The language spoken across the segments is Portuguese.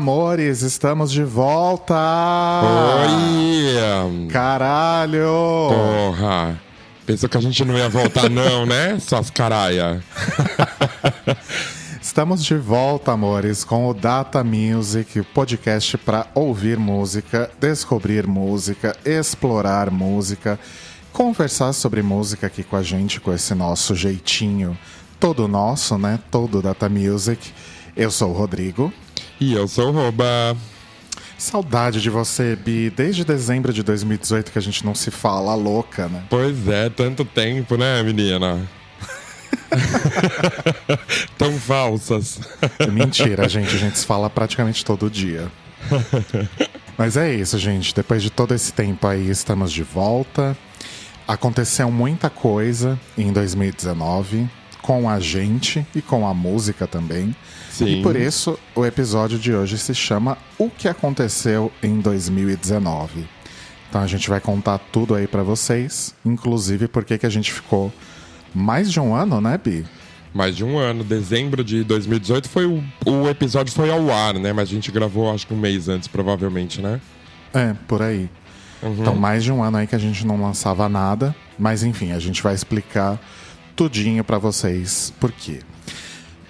Amores, estamos de volta! Oi! Caralho! Porra! Pensou que a gente não ia voltar, não, né? Suas caraia. Estamos de volta, amores, com o Data Music, podcast para ouvir música, descobrir música, explorar música, conversar sobre música aqui com a gente, com esse nosso jeitinho todo nosso, né? Todo Data Music. Eu sou o Rodrigo. E eu sou o Roba. Saudade de você, Bi. Desde dezembro de 2018 que a gente não se fala louca, né? Pois é, tanto tempo, né, menina? Tão falsas. Mentira, gente. A gente se fala praticamente todo dia. Mas é isso, gente. Depois de todo esse tempo aí, estamos de volta. Aconteceu muita coisa em 2019 com a gente e com a música também. Sim. E por isso o episódio de hoje se chama O que aconteceu em 2019. Então a gente vai contar tudo aí para vocês, inclusive porque que a gente ficou mais de um ano, né, Bi? Mais de um ano, dezembro de 2018 foi o, o episódio foi ao ar, né? Mas a gente gravou acho que um mês antes, provavelmente, né? É, por aí. Uhum. Então mais de um ano aí que a gente não lançava nada, mas enfim, a gente vai explicar tudinho para vocês por quê.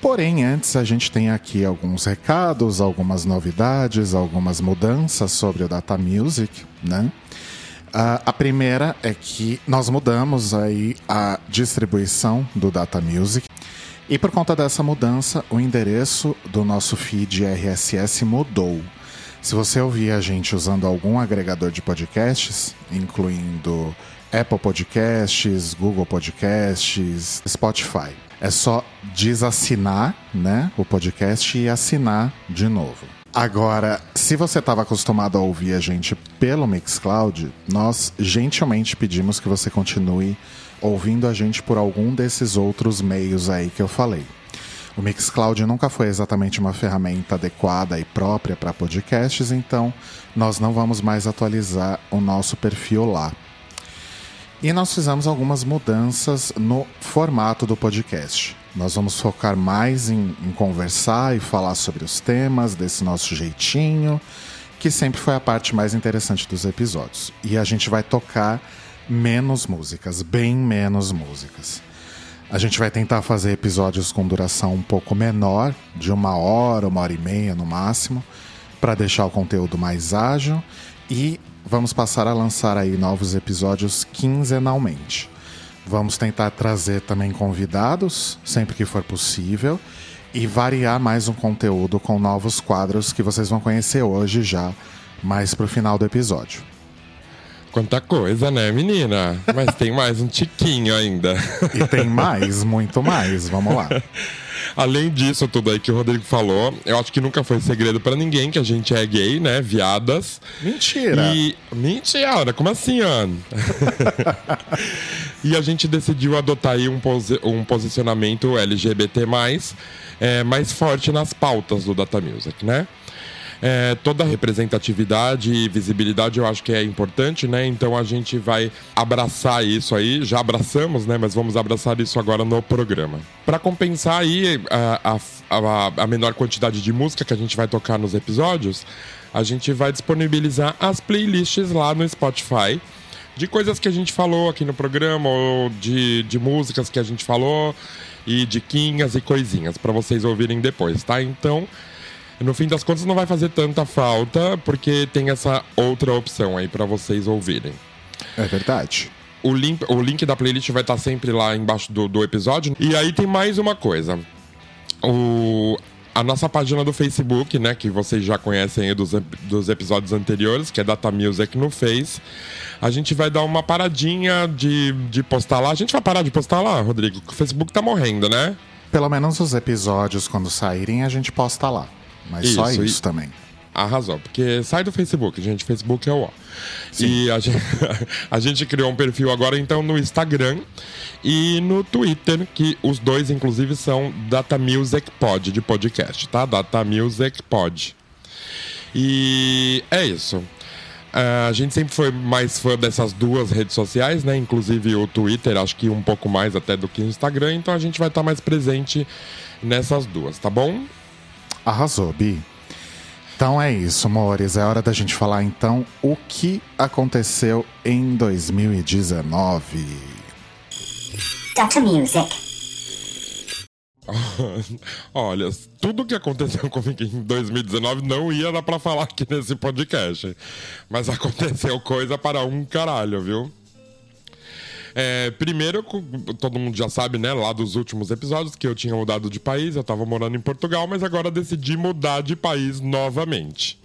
Porém, antes a gente tem aqui alguns recados, algumas novidades, algumas mudanças sobre o Data Music, né? Uh, a primeira é que nós mudamos aí a distribuição do Data Music e por conta dessa mudança, o endereço do nosso feed RSS mudou. Se você ouvir a gente usando algum agregador de podcasts, incluindo Apple Podcasts, Google Podcasts, Spotify. É só desassinar, né, o podcast e assinar de novo. Agora, se você estava acostumado a ouvir a gente pelo Mixcloud, nós gentilmente pedimos que você continue ouvindo a gente por algum desses outros meios aí que eu falei. O Mixcloud nunca foi exatamente uma ferramenta adequada e própria para podcasts, então nós não vamos mais atualizar o nosso perfil lá. E nós fizemos algumas mudanças no formato do podcast. Nós vamos focar mais em, em, conversar e falar sobre os temas desse nosso jeitinho, que sempre foi a parte mais interessante dos episódios. E a gente vai tocar menos músicas, bem menos músicas. A gente vai tentar fazer episódios com duração um pouco menor, de uma hora, uma hora e meia no máximo, para deixar o conteúdo mais ágil. E vamos passar a lançar aí novos episódios quinzenalmente. Vamos tentar trazer também convidados, sempre que for possível, e variar mais um conteúdo com novos quadros que vocês vão conhecer hoje já, mais pro final do episódio. Quanta coisa, né, menina? Mas tem mais um tiquinho ainda. E tem mais, muito mais. Vamos lá. Além disso, tudo aí que o Rodrigo falou, eu acho que nunca foi segredo para ninguém que a gente é gay, né? Viadas. Mentira. E. Mentira, como assim, Ana? e a gente decidiu adotar aí um, posi um posicionamento LGBT, é, mais forte nas pautas do Data Music, né? É, toda representatividade e visibilidade eu acho que é importante, né? Então a gente vai abraçar isso aí, já abraçamos, né? Mas vamos abraçar isso agora no programa. Para compensar aí a, a, a menor quantidade de música que a gente vai tocar nos episódios, a gente vai disponibilizar as playlists lá no Spotify de coisas que a gente falou aqui no programa, ou de, de músicas que a gente falou, e diquinhas e coisinhas para vocês ouvirem depois, tá? Então no fim das contas não vai fazer tanta falta, porque tem essa outra opção aí para vocês ouvirem. É verdade. O link, o link da playlist vai estar sempre lá embaixo do, do episódio. E aí tem mais uma coisa. O, a nossa página do Facebook, né, que vocês já conhecem dos, dos episódios anteriores, que é Data Music no Face. A gente vai dar uma paradinha de, de postar lá. A gente vai parar de postar lá, Rodrigo, o Facebook tá morrendo, né? Pelo menos os episódios, quando saírem, a gente posta lá. Mas isso, só isso e... também. Arrasou, porque sai do Facebook, gente. Facebook é o ó. E a gente, a gente criou um perfil agora, então, no Instagram e no Twitter, que os dois, inclusive, são Data Music Pod, de podcast, tá? Data Music Pod. E é isso. Uh, a gente sempre foi mais fã dessas duas redes sociais, né? Inclusive o Twitter, acho que um pouco mais até do que o Instagram. Então a gente vai estar mais presente nessas duas, tá bom? Arrasou, Bi. Então é isso, amores. É hora da gente falar então o que aconteceu em 2019. Dr. Music. Olha, tudo que aconteceu comigo em 2019 não ia dar pra falar aqui nesse podcast. Mas aconteceu coisa para um caralho, viu? É, primeiro, todo mundo já sabe, né, lá dos últimos episódios, que eu tinha mudado de país, eu tava morando em Portugal, mas agora decidi mudar de país novamente.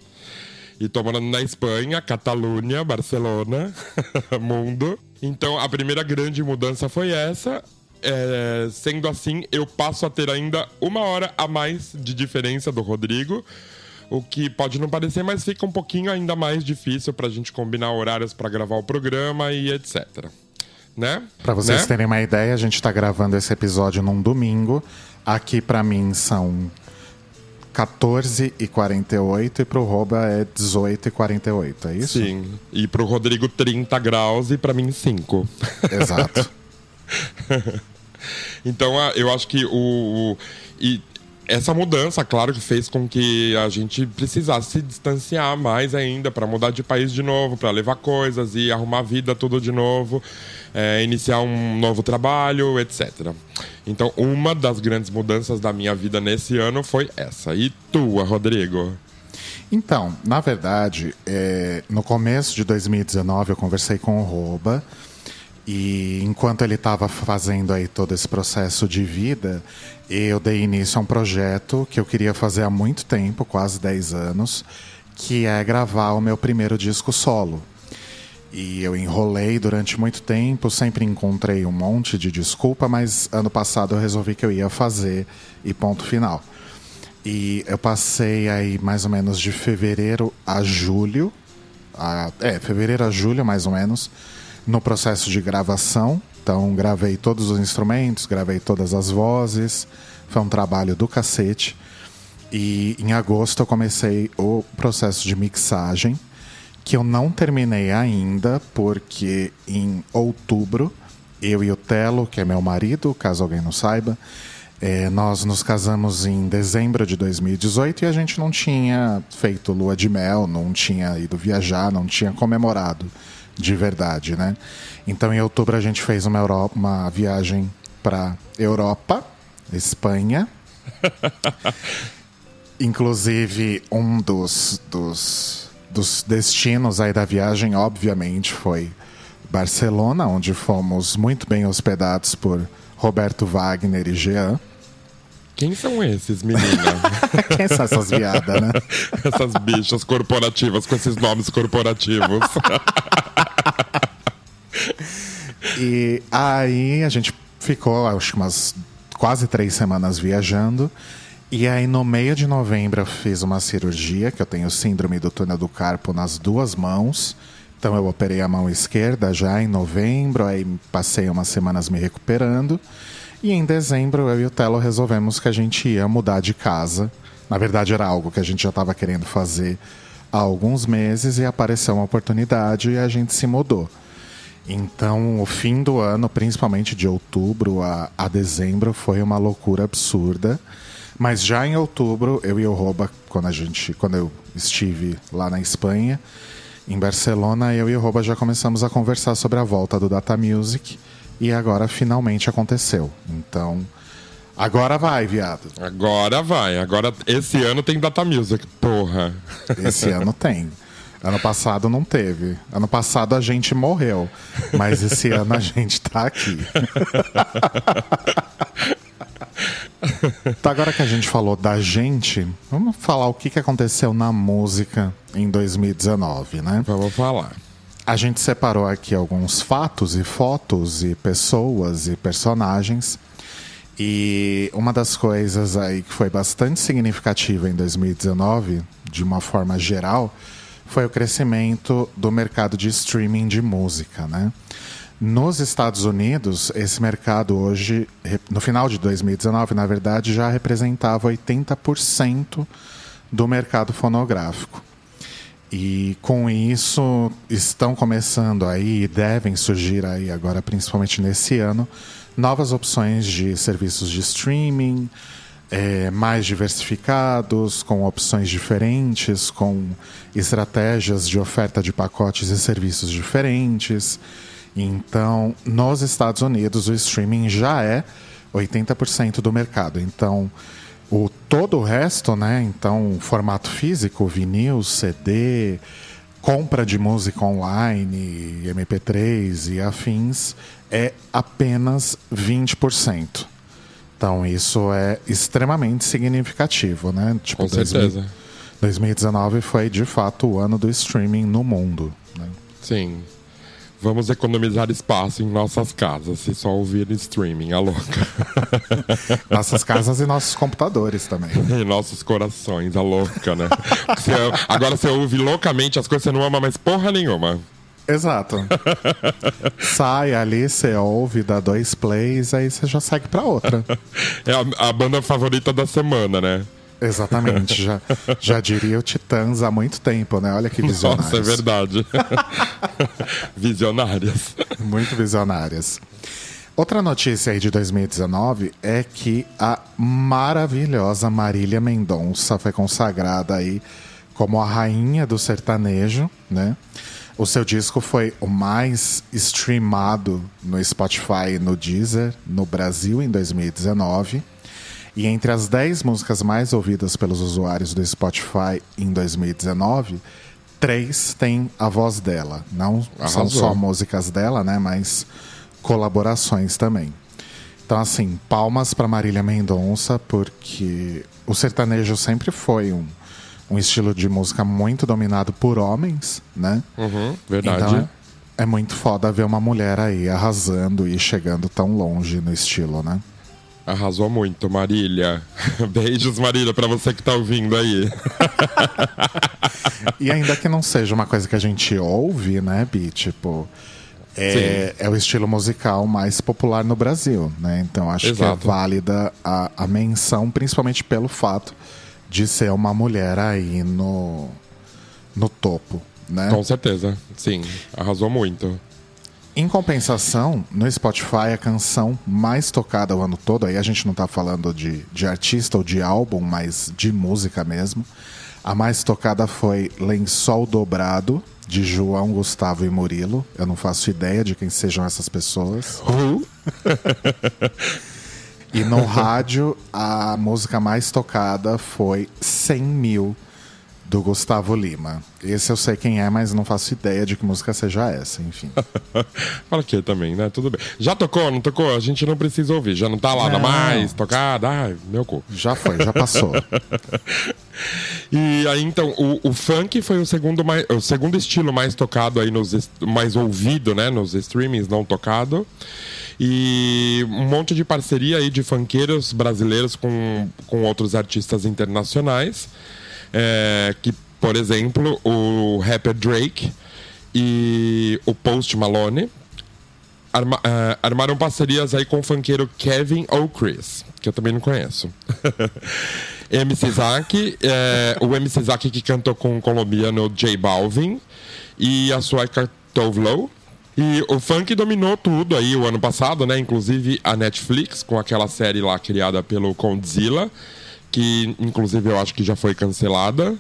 E tô morando na Espanha, Catalunha, Barcelona, mundo. Então a primeira grande mudança foi essa. É, sendo assim, eu passo a ter ainda uma hora a mais de diferença do Rodrigo. O que pode não parecer, mas fica um pouquinho ainda mais difícil pra gente combinar horários para gravar o programa e etc. Né? Pra vocês né? terem uma ideia, a gente tá gravando esse episódio num domingo. Aqui para mim são 14 e 48 e pro Roba é 18 e 48, é isso? Sim. E pro Rodrigo 30 graus e para mim 5. Exato. então eu acho que o, o, e essa mudança, claro, que fez com que a gente precisasse se distanciar mais ainda para mudar de país de novo, para levar coisas e arrumar a vida tudo de novo, é, iniciar um novo trabalho, etc. Então, uma das grandes mudanças da minha vida nesse ano foi essa. E tua, Rodrigo? Então, na verdade, é, no começo de 2019 eu conversei com o Roba e enquanto ele estava fazendo aí todo esse processo de vida, eu dei início a um projeto que eu queria fazer há muito tempo, quase 10 anos, que é gravar o meu primeiro disco solo. E eu enrolei durante muito tempo, sempre encontrei um monte de desculpa, mas ano passado eu resolvi que eu ia fazer e ponto final. E eu passei aí mais ou menos de fevereiro a julho, a, é, fevereiro a julho mais ou menos, no processo de gravação. Então, gravei todos os instrumentos, gravei todas as vozes. Foi um trabalho do cacete. E em agosto eu comecei o processo de mixagem, que eu não terminei ainda, porque em outubro, eu e o Telo, que é meu marido, caso alguém não saiba, é, nós nos casamos em dezembro de 2018 e a gente não tinha feito lua de mel, não tinha ido viajar, não tinha comemorado de verdade, né? Então em outubro a gente fez uma, Europa, uma viagem para Europa, Espanha. Inclusive um dos, dos, dos destinos aí da viagem, obviamente, foi Barcelona, onde fomos muito bem hospedados por Roberto Wagner e Jean. Quem são esses, menina? Quem são essas viadas, né? essas bichas corporativas com esses nomes corporativos. E aí a gente ficou, acho que umas quase três semanas viajando. E aí, no meio de novembro, eu fiz uma cirurgia, que eu tenho síndrome do túnel do carpo nas duas mãos. Então, eu operei a mão esquerda já em novembro, aí passei umas semanas me recuperando. E em dezembro, eu e o Telo resolvemos que a gente ia mudar de casa. Na verdade, era algo que a gente já estava querendo fazer há alguns meses e apareceu uma oportunidade e a gente se mudou. Então, o fim do ano, principalmente de outubro a, a dezembro, foi uma loucura absurda. Mas já em outubro, eu e o Roba, quando a gente, quando eu estive lá na Espanha, em Barcelona, eu e o Roba já começamos a conversar sobre a volta do Data Music e agora finalmente aconteceu. Então, agora vai, viado. Agora vai. Agora esse ano tem Data Music, porra. Esse ano tem. Ano passado não teve. Ano passado a gente morreu. Mas esse ano a gente tá aqui. Então, agora que a gente falou da gente, vamos falar o que aconteceu na música em 2019, né? Vamos falar. A gente separou aqui alguns fatos e fotos e pessoas e personagens. E uma das coisas aí que foi bastante significativa em 2019, de uma forma geral, foi o crescimento do mercado de streaming de música, né? Nos Estados Unidos, esse mercado hoje, no final de 2019, na verdade, já representava 80% do mercado fonográfico. E com isso estão começando aí e devem surgir aí agora, principalmente nesse ano, novas opções de serviços de streaming, é, mais diversificados, com opções diferentes, com estratégias de oferta de pacotes e serviços diferentes. Então, nos Estados Unidos, o streaming já é 80% do mercado. Então, o todo o resto, né? Então, formato físico, vinil, CD, compra de música online, MP3 e afins, é apenas 20%. Então, isso é extremamente significativo, né? Tipo, Com certeza. 2019 foi, de fato, o ano do streaming no mundo. Né? Sim. Vamos economizar espaço em nossas casas, se só ouvir streaming, a louca. nossas casas e nossos computadores também. E nossos corações, a louca, né? Você, agora você ouve loucamente as coisas, você não ama mais porra nenhuma. Exato. Sai ali, você ouve, dá dois plays, aí você já segue pra outra. É a, a banda favorita da semana, né? Exatamente, já, já diria o Titãs há muito tempo, né? Olha que visionários. Nossa, é verdade. Visionárias. Muito visionárias. Outra notícia aí de 2019 é que a maravilhosa Marília Mendonça foi consagrada aí como a rainha do sertanejo, né? O seu disco foi o mais streamado no Spotify e no Deezer no Brasil em 2019. E entre as 10 músicas mais ouvidas pelos usuários do Spotify em 2019, três têm a voz dela. Não Arrasou. são só músicas dela, né? Mas colaborações também. Então, assim, palmas para Marília Mendonça, porque o sertanejo sempre foi um, um estilo de música muito dominado por homens, né? Uhum, verdade. Então, é, é muito foda ver uma mulher aí arrasando e chegando tão longe no estilo, né? Arrasou muito, Marília. Beijos, Marília, para você que tá ouvindo aí. e ainda que não seja uma coisa que a gente ouve, né, Bi? Tipo, é, é, o estilo musical mais popular no Brasil, né? Então acho Exato. que é válida a, a menção, principalmente pelo fato de ser uma mulher aí no, no topo, né? Com certeza, sim. Arrasou muito. Em compensação, no Spotify, a canção mais tocada o ano todo, aí a gente não está falando de, de artista ou de álbum, mas de música mesmo. A mais tocada foi Lençol Dobrado, de João, Gustavo e Murilo. Eu não faço ideia de quem sejam essas pessoas. e no rádio, a música mais tocada foi 100 mil do Gustavo Lima. Esse eu sei quem é, mas não faço ideia de que música seja essa, enfim. Fala que também, né? Tudo bem. Já tocou, não tocou? A gente não precisa ouvir. Já não tá lá não. mais tocada. Ai, meu cu. Já foi, já passou. e aí, então, o, o, funk foi o segundo, mais, o segundo estilo mais tocado aí, nos, mais ouvido, né? Nos streamings não tocado. E um monte de parceria aí de funkeiros brasileiros com, com outros artistas internacionais. É, que, por exemplo, o rapper Drake e o Post Malone arma, uh, armaram parcerias aí com o funkeiro Kevin ou Chris, que eu também não conheço. MC Zack, é, o MC Zack que cantou com o colombiano J Balvin e a sueca Tovlo. E o funk dominou tudo aí o ano passado, né? Inclusive a Netflix, com aquela série lá criada pelo Condzilla que inclusive eu acho que já foi cancelada.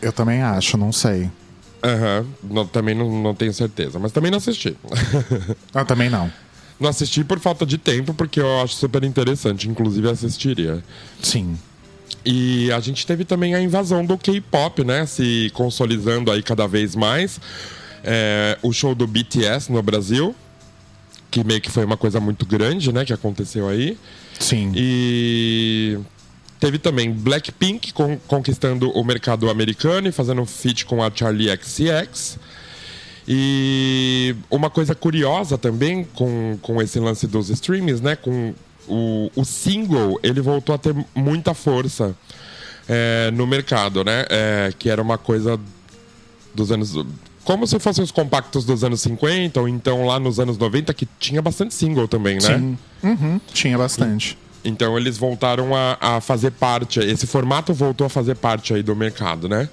Eu também acho, não sei. Aham, uhum, também não, não tenho certeza, mas também não assisti. Eu também não. Não assisti por falta de tempo, porque eu acho super interessante, inclusive assistiria. Sim. E a gente teve também a invasão do K-pop, né? Se consolidando aí cada vez mais. É, o show do BTS no Brasil, que meio que foi uma coisa muito grande, né? Que aconteceu aí. Sim. E Teve também Blackpink con conquistando o mercado americano e fazendo um feat com a Charlie XCX. E uma coisa curiosa também com, com esse lance dos streams, né? Com o, o single, ele voltou a ter muita força é, no mercado, né? É, que era uma coisa dos anos como se fossem os compactos dos anos 50 ou então lá nos anos 90 que tinha bastante single também, né? Sim, uhum, tinha bastante. E, então eles voltaram a, a fazer parte, esse formato voltou a fazer parte aí do mercado, né?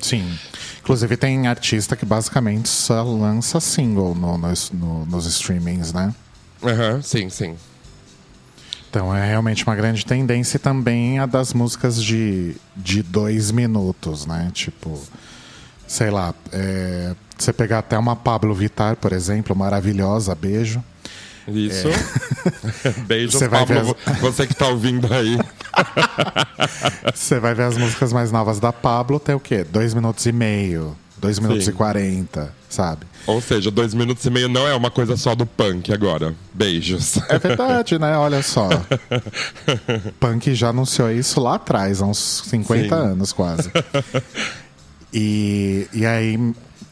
Sim. Inclusive tem artista que basicamente só lança single no, no, no, nos streamings, né? Aham, uhum, sim, sim. Então é realmente uma grande tendência e também a das músicas de, de dois minutos, né? Tipo, sei lá, é, você pegar até uma Pablo Vittar, por exemplo, maravilhosa, beijo. Isso. É. Beijos, você Pablo, as... você que tá ouvindo aí. Você vai ver as músicas mais novas da Pablo, tem o quê? Dois minutos e meio, dois minutos Sim. e quarenta, sabe? Ou seja, dois minutos e meio não é uma coisa só do punk agora. Beijos. É verdade, né? Olha só. punk já anunciou isso lá atrás, há uns 50 Sim. anos quase. E, e aí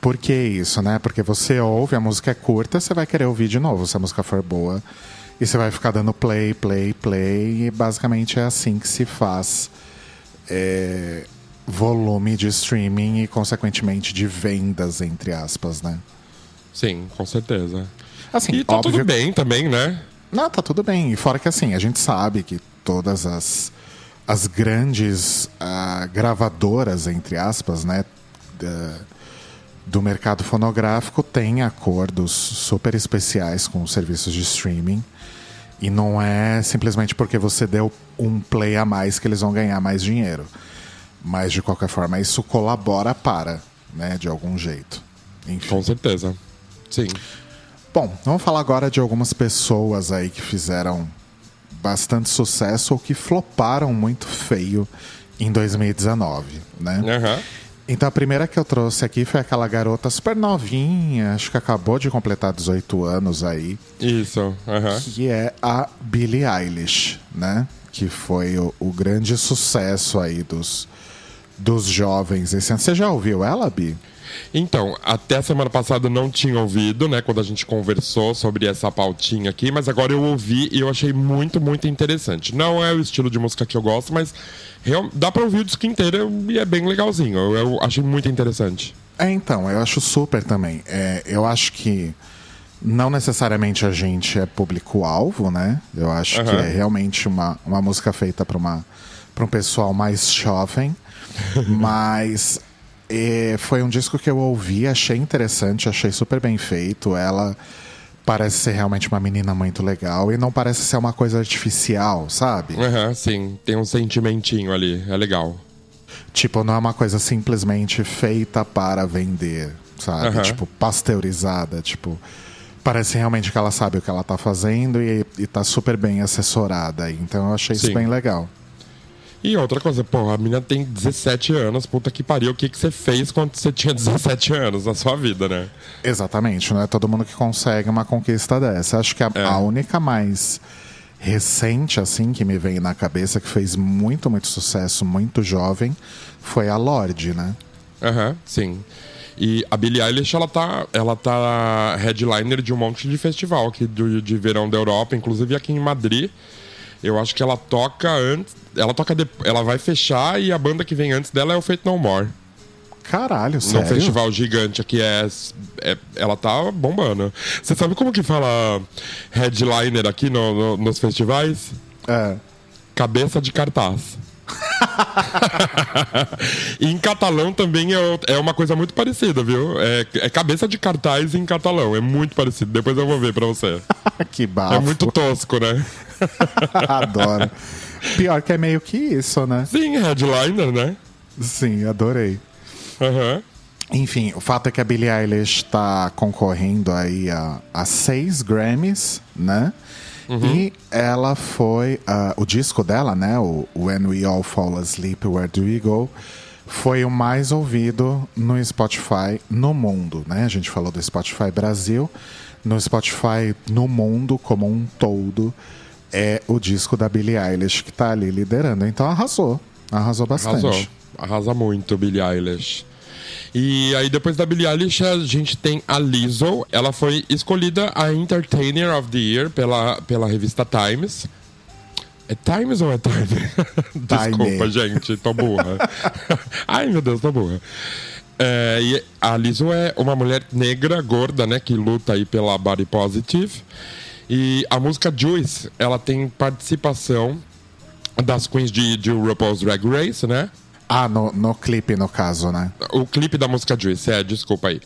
por que isso, né? Porque você ouve, a música é curta, você vai querer ouvir de novo se a música for boa. E você vai ficar dando play, play, play. E basicamente é assim que se faz é, volume de streaming e, consequentemente, de vendas, entre aspas, né? Sim, com certeza. Assim, e tá óbvio... tudo bem também, né? Não, tá tudo bem. E fora que assim, a gente sabe que todas as, as grandes uh, gravadoras, entre aspas, né? Uh, do mercado fonográfico tem acordos super especiais com os serviços de streaming. E não é simplesmente porque você deu um play a mais que eles vão ganhar mais dinheiro. Mas de qualquer forma, isso colabora para, né, de algum jeito. Enfim. Com certeza. Sim. Bom, vamos falar agora de algumas pessoas aí que fizeram bastante sucesso ou que floparam muito feio em 2019, né? Uhum. Então a primeira que eu trouxe aqui foi aquela garota super novinha, acho que acabou de completar 18 anos aí. Isso, uhum. Que é a Billie Eilish, né? Que foi o, o grande sucesso aí dos, dos jovens esse ano. Você já ouviu ela, Bi? Então, até semana passada eu não tinha ouvido, né, quando a gente conversou sobre essa pautinha aqui, mas agora eu ouvi e eu achei muito, muito interessante. Não é o estilo de música que eu gosto, mas real, dá pra ouvir o disco inteiro e é bem legalzinho. Eu, eu achei muito interessante. É, então, eu acho super também. É, eu acho que não necessariamente a gente é público-alvo, né? Eu acho uhum. que é realmente uma, uma música feita para um pessoal mais jovem. mas e foi um disco que eu ouvi, achei interessante, achei super bem feito. Ela parece ser realmente uma menina muito legal e não parece ser uma coisa artificial, sabe? Uhum, sim, tem um sentimentinho ali, é legal. Tipo, não é uma coisa simplesmente feita para vender, sabe? Uhum. Tipo, pasteurizada, tipo parece realmente que ela sabe o que ela tá fazendo e, e tá super bem assessorada. Então eu achei Sim. isso bem legal. E outra coisa, pô, a menina tem 17 anos, puta que pariu, o que, que você fez quando você tinha 17 anos na sua vida, né? Exatamente, não é todo mundo que consegue uma conquista dessa. Acho que a, é. a única mais recente, assim, que me vem na cabeça, que fez muito, muito sucesso, muito jovem, foi a Lorde, né? Aham, uhum, sim. E a Billie Eilish, ela tá, ela tá headliner de um monte de festival aqui do, de verão da Europa, inclusive aqui em Madrid. Eu acho que ela toca antes. Ela toca. Ela vai fechar e a banda que vem antes dela é o Fate No More. Caralho, sério? Num festival gigante aqui é, é, Ela tá bombando. Você sabe como que fala headliner aqui no, no, nos festivais? É. Cabeça de cartaz. e em catalão também é, é uma coisa muito parecida, viu? É, é, cabeça de cartaz em catalão. É muito parecido. Depois eu vou ver pra você. que bafo. É muito tosco, né? Adoro. Pior que é meio que isso, né? Sim, headliner, né? Sim, adorei. Uhum. Enfim, o fato é que a Billie Eilish está concorrendo aí a, a seis Grammys, né? Uhum. E ela foi. Uh, o disco dela, né? O When We All Fall Asleep, Where Do We Go? Foi o mais ouvido no Spotify no mundo, né? A gente falou do Spotify Brasil. No Spotify no mundo como um todo, é o disco da Billie Eilish que tá ali liderando. Então arrasou. Arrasou bastante. Arrasou. Arrasa muito, Billie Eilish. E aí, depois da Billie Eilish, a gente tem a Lizzo. Ela foi escolhida a Entertainer of the Year pela, pela revista Times. É Times ou é Time? Desculpa, gente, tô burra. Ai, meu Deus, tô burra. É, e a Lizzo é uma mulher negra, gorda, né, que luta aí pela body positive. E a música Juice, ela tem participação das queens de, de RuPaul's Drag Race, né? Ah, no, no clipe, no caso, né? O clipe da música Juice, é, desculpa aí.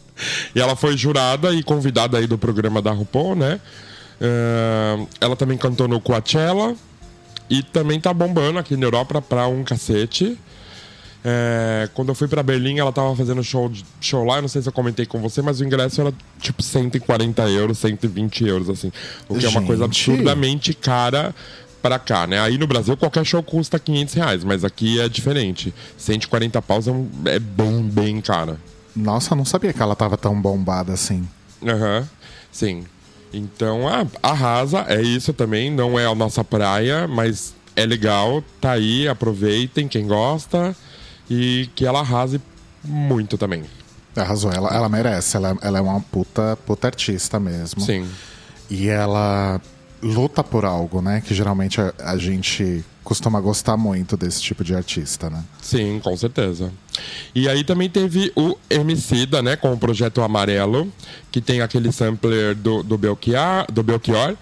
E ela foi jurada e convidada aí do programa da RuPaul, né? Uh, ela também cantou no Coachella, E também tá bombando aqui na Europa pra um cacete. É, quando eu fui pra Berlim, ela tava fazendo show, show lá. Eu não sei se eu comentei com você, mas o ingresso era tipo 140 euros, 120 euros, assim. O que é uma coisa Gente. absurdamente cara pra cá, né? Aí no Brasil qualquer show custa 500 reais, mas aqui é diferente. 140 paus é, um, é bem, bem cara. Nossa, eu não sabia que ela tava tão bombada assim. Aham, sim. Então, ah, arrasa, é isso também. Não é a nossa praia, mas é legal. Tá aí, aproveitem quem gosta. E que ela arrase muito também. Arrasou, ela, ela merece. Ela, ela é uma puta, puta artista mesmo. Sim. E ela luta por algo, né? Que geralmente a, a gente costuma gostar muito desse tipo de artista, né? Sim, com certeza. E aí também teve o Emicida, né, com o projeto Amarelo, que tem aquele sampler do, do, Belchior, do Belchior.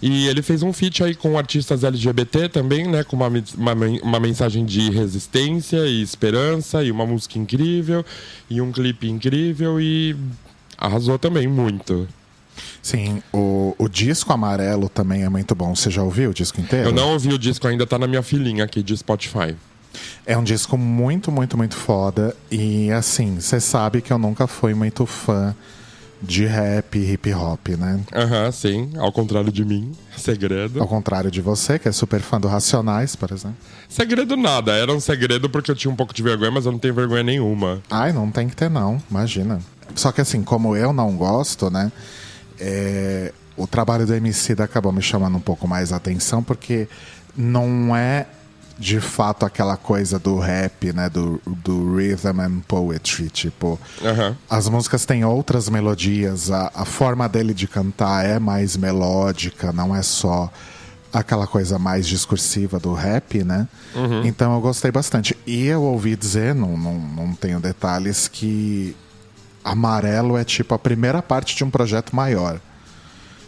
E ele fez um feat aí com artistas LGBT também, né, com uma, uma, uma mensagem de resistência e esperança, e uma música incrível, e um clipe incrível, e arrasou também muito. Sim, o, o disco amarelo também é muito bom. Você já ouviu o disco inteiro? Eu não ouvi o disco ainda, tá na minha filinha aqui de Spotify. É um disco muito, muito, muito foda. E assim, você sabe que eu nunca fui muito fã de rap e hip hop, né? Aham, sim. Ao contrário de mim, segredo. Ao contrário de você, que é super fã do Racionais, por exemplo. Segredo nada, era um segredo porque eu tinha um pouco de vergonha, mas eu não tenho vergonha nenhuma. Ai, não tem que ter, não, imagina. Só que assim, como eu não gosto, né? É, o trabalho do MC acabou me chamando um pouco mais a atenção, porque não é de fato aquela coisa do rap, né? Do, do rhythm and poetry. Tipo, Aham. as músicas têm outras melodias, a, a forma dele de cantar é mais melódica, não é só aquela coisa mais discursiva do rap, né? Então eu gostei bastante. E eu ouvi dizer, não, não, não tenho detalhes, que Amarelo é tipo a primeira parte de um projeto maior.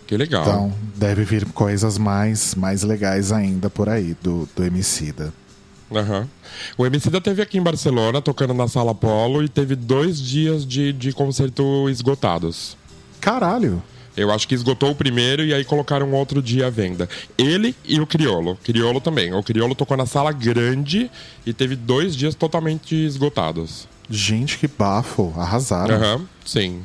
Que legal. Então deve vir coisas mais, mais legais ainda por aí do, do Emicida. Aham. O Emicida teve aqui em Barcelona, tocando na Sala Polo, e teve dois dias de, de concerto esgotados. Caralho! Eu acho que esgotou o primeiro e aí colocaram outro dia à venda. Ele e o Criolo. Criolo também. O Criolo tocou na sala grande e teve dois dias totalmente esgotados. Gente, que bafo! Arrasaram. Aham, sim.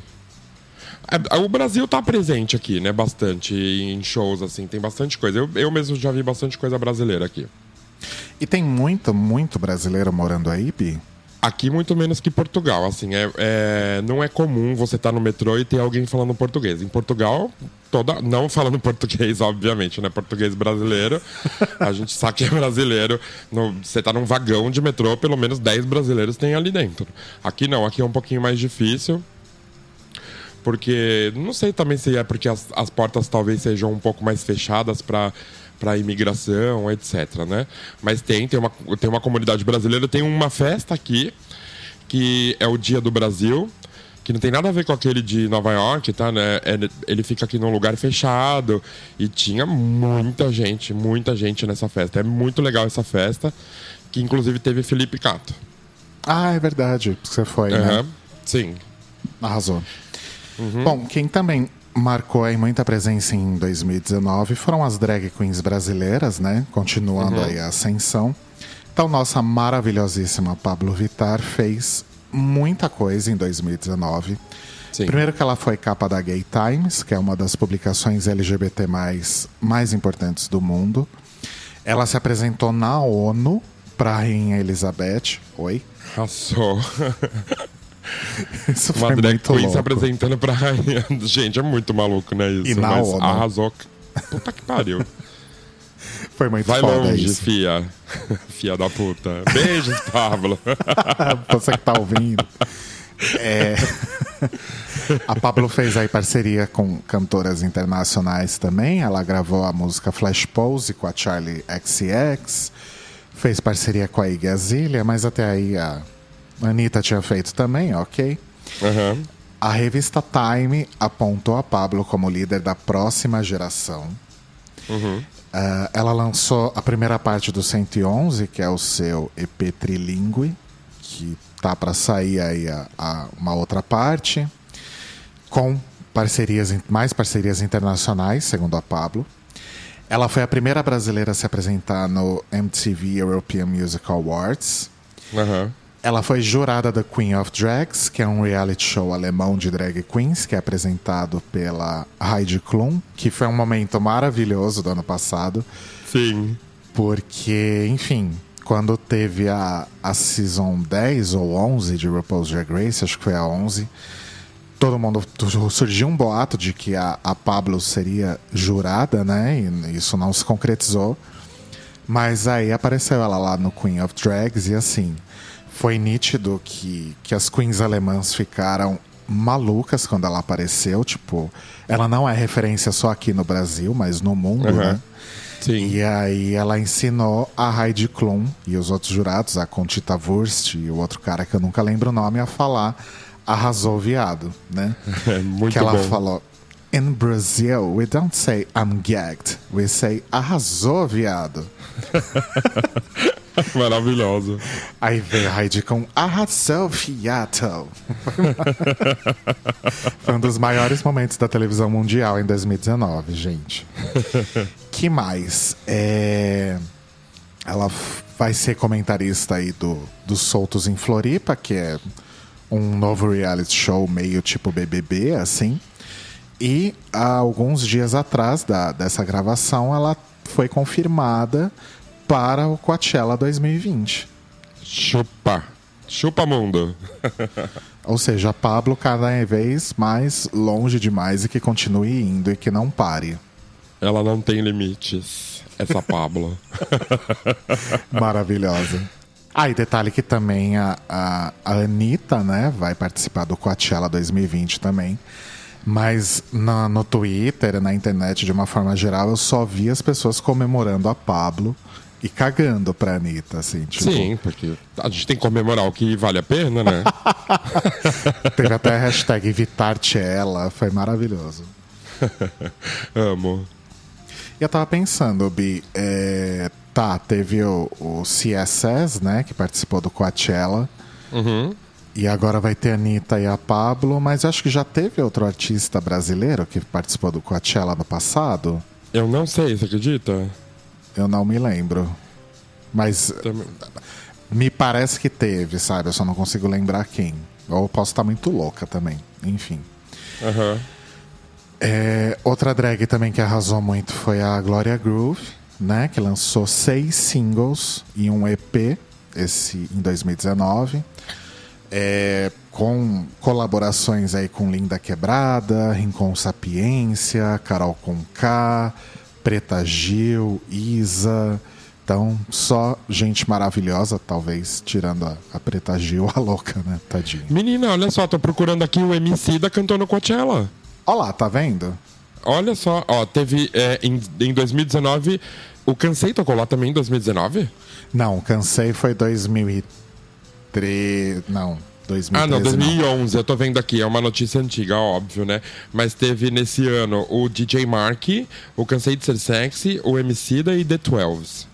É, O Brasil tá presente aqui, né? Bastante em shows, assim. Tem bastante coisa. Eu, eu mesmo já vi bastante coisa brasileira aqui. E tem muito, muito brasileiro morando aí, Bi? Aqui muito menos que Portugal, assim, é, é- não é comum você estar no metrô e ter alguém falando português. Em Portugal, toda, não falando português, obviamente, né? Português brasileiro, a gente sabe que é brasileiro. No- você tá num vagão de metrô, pelo menos 10 brasileiros tem ali dentro. Aqui não, aqui é um pouquinho mais difícil. Porque, não sei também se é porque as, as portas talvez sejam um pouco mais fechadas para para imigração, etc, né? Mas tem, tem uma, tem uma comunidade brasileira, tem uma festa aqui, que é o Dia do Brasil, que não tem nada a ver com aquele de Nova York, tá, né? É- ele fica aqui num lugar fechado e tinha muita gente, muita gente nessa festa. É muito legal essa festa, que inclusive teve Felipe Cato. Ah, é verdade. Você foi, né? Aham, Sim. Arrasou. Uhum. Bom, quem também marcou aí muita presença em 2019 foram as drag queens brasileiras, né? Continuando Uhum. aí a ascensão. Então, nossa maravilhosíssima Pablo Vittar fez muita coisa em 2019. Sim. Primeiro que ela foi capa da Gay Times, que é uma das publicações LGBT mais importantes do mundo. Ela se apresentou na ONU para a Rainha Elizabeth. Oi? Arrasou. Isso Uma foi drag queen se apresentando pra rainha. Gente, é muito maluco, né? Isso. E na Mas ONU. arrasou. Puta que pariu. Foi muito Vai longe, isso. fia. Fia da puta. Beijos, Pablo. Você que tá ouvindo. É, A Pablo fez aí parceria com cantoras internacionais também. Ela gravou a música Flash Pose com a Charlie XX. Fez parceria com a Iggy Azalea, mas até aí a Anitta tinha feito também, ok. Aham. A revista Time apontou a Pablo como líder da próxima geração. Ah, ela lançou a primeira parte do 111, que é o seu EP Trilingue, que tá para sair aí a, a- uma outra parte, com parcerias, mais parcerias internacionais, segundo a Pablo. Ela foi a primeira brasileira a se apresentar no MTV European Music Awards. Aham. Ela foi jurada da Queen of Drags, que é um reality show alemão de drag queens, que é apresentado pela Heidi Klum, que foi um momento maravilhoso do ano passado, Sim. porque, enfim, quando teve a, a Season 10 ou 11 de RuPaul's Drag Race, acho que foi a 11, todo mundo surgiu um boato de que a, a Pablo seria jurada, né? E isso não se concretizou. Mas aí apareceu ela lá no Queen of Drags e assim, foi nítido que, que as queens alemãs ficaram malucas quando ela apareceu. Tipo, ela não é referência só aqui no Brasil, mas no mundo, Uhum. né? Sim. E aí ela ensinou a Heidi Klum e os outros jurados, a Conchita Wurst e o outro cara que eu nunca lembro o nome, a falar arrasou viado, né? É muito que ela bom. falou In Brazil, we don't say I'm gagged, we say arrasou viado. Maravilhoso. Aí a Heidi com arrasou viado. Foi um dos maiores momentos da televisão mundial em 2019, gente. que mais? É... Ela vai ser comentarista aí do, do Soltos em Floripa, que é um novo reality show meio tipo BBB, assim. E há alguns dias atrás da, dessa gravação, ela foi confirmada para o Coachella 2020. Chupa. Chupa mundo. Ou seja, a Pablo cada vez mais longe demais e que continue indo e que não pare. Ela não tem limites. Essa Pablo. Maravilhosa. Ah, e detalhe que também a, a, a Anitta, né, vai participar do Coachella 2020 também. Mas na, no Twitter, na internet, de uma forma geral, eu só vi as pessoas comemorando a Pablo e cagando pra Anitta, assim. Tipo, Sim, porque a gente tem que comemorar o que vale a pena, né? Teve até a hashtag Vitarte ela, foi maravilhoso. Amo. E eu tava pensando, Bi, é, tá, teve o, o CSS, né, que participou do Coachella. Uhum. E agora vai ter a Anitta e a Pablo, mas eu acho que já teve outro artista brasileiro que participou do Coachella no passado. Eu não sei, você acredita? Eu não me lembro. Mas Também- me parece que teve, sabe? Eu só não consigo lembrar quem. Ou posso estar muito louca também. Enfim. Aham. É, outra drag também que arrasou muito foi a Gloria Groove, né? Que lançou seis singles e um EP esse, em 2019. É, com colaborações aí com Linda Quebrada, Rincon Sapiência, Carol Conká, Preta Gil, Isa. Então, só gente maravilhosa, talvez, tirando a, a Preta Gil, a louca, né? Tadinha. Menina, olha só, tô procurando aqui o MC da cantando Coachella. Olha lá, tá vendo? Olha só, ó, teve é, em, em 2019. O Cansei tocou lá também em 2019? Não, cansei foi 2003. Não, 2013. Ah, não, 2011, eu tô vendo aqui, é uma notícia antiga, óbvio, né? Mas teve nesse ano o DJ Mark, o Cansei de Ser Sexy, o Emicida e The Twelves.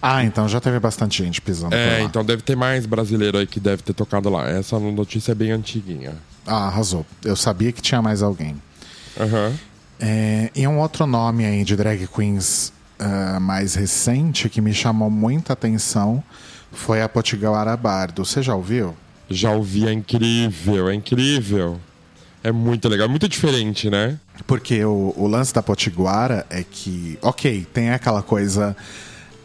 Ah, então já teve bastante gente pisando É, então deve ter mais brasileiro aí que deve ter tocado lá. Essa notícia é bem antiguinha. Ah, arrasou. Eu sabia que tinha mais alguém. Aham. É, e um outro nome aí de drag queens ah, mais recente que me chamou muita atenção foi a Potiguara Bardo. Você já ouviu? Já ouvi, é incrível, é incrível. É muito legal, é muito diferente, né? Porque o, o lance da Potiguara é que, ok, tem aquela coisa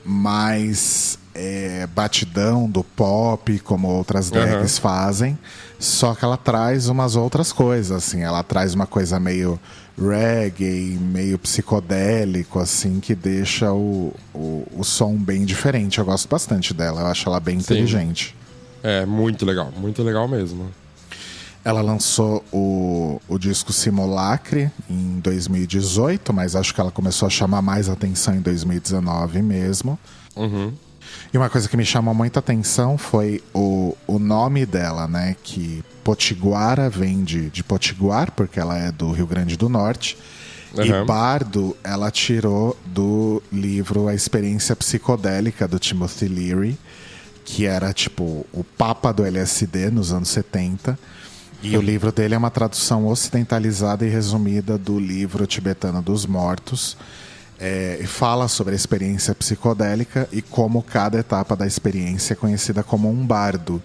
mais é, batidão do pop, como outras drags fazem, só que ela traz umas outras coisas, assim, ela traz uma coisa meio reggae, meio psicodélico, assim, que deixa o, o, o som bem diferente. Eu gosto bastante dela, eu acho ela bem inteligente. É, muito legal, muito legal mesmo. Ela lançou o, o disco Simulacre em 2018, mas acho que ela começou a chamar mais atenção em 2019 mesmo. Uhum. E uma coisa que me chamou muita atenção foi o, o nome dela, né? Que Potiguara vem de, de Potiguar, porque ela é do Rio Grande do Norte. E Uhum. Bardo, ela tirou do livro A Experiência Psicodélica do Timothy Leary, que era tipo o papa do LSD nos anos 70. E o livro dele é uma tradução ocidentalizada e resumida do livro tibetano dos mortos. é, e fala sobre a experiência psicodélica e como cada etapa da experiência é conhecida como um bardo.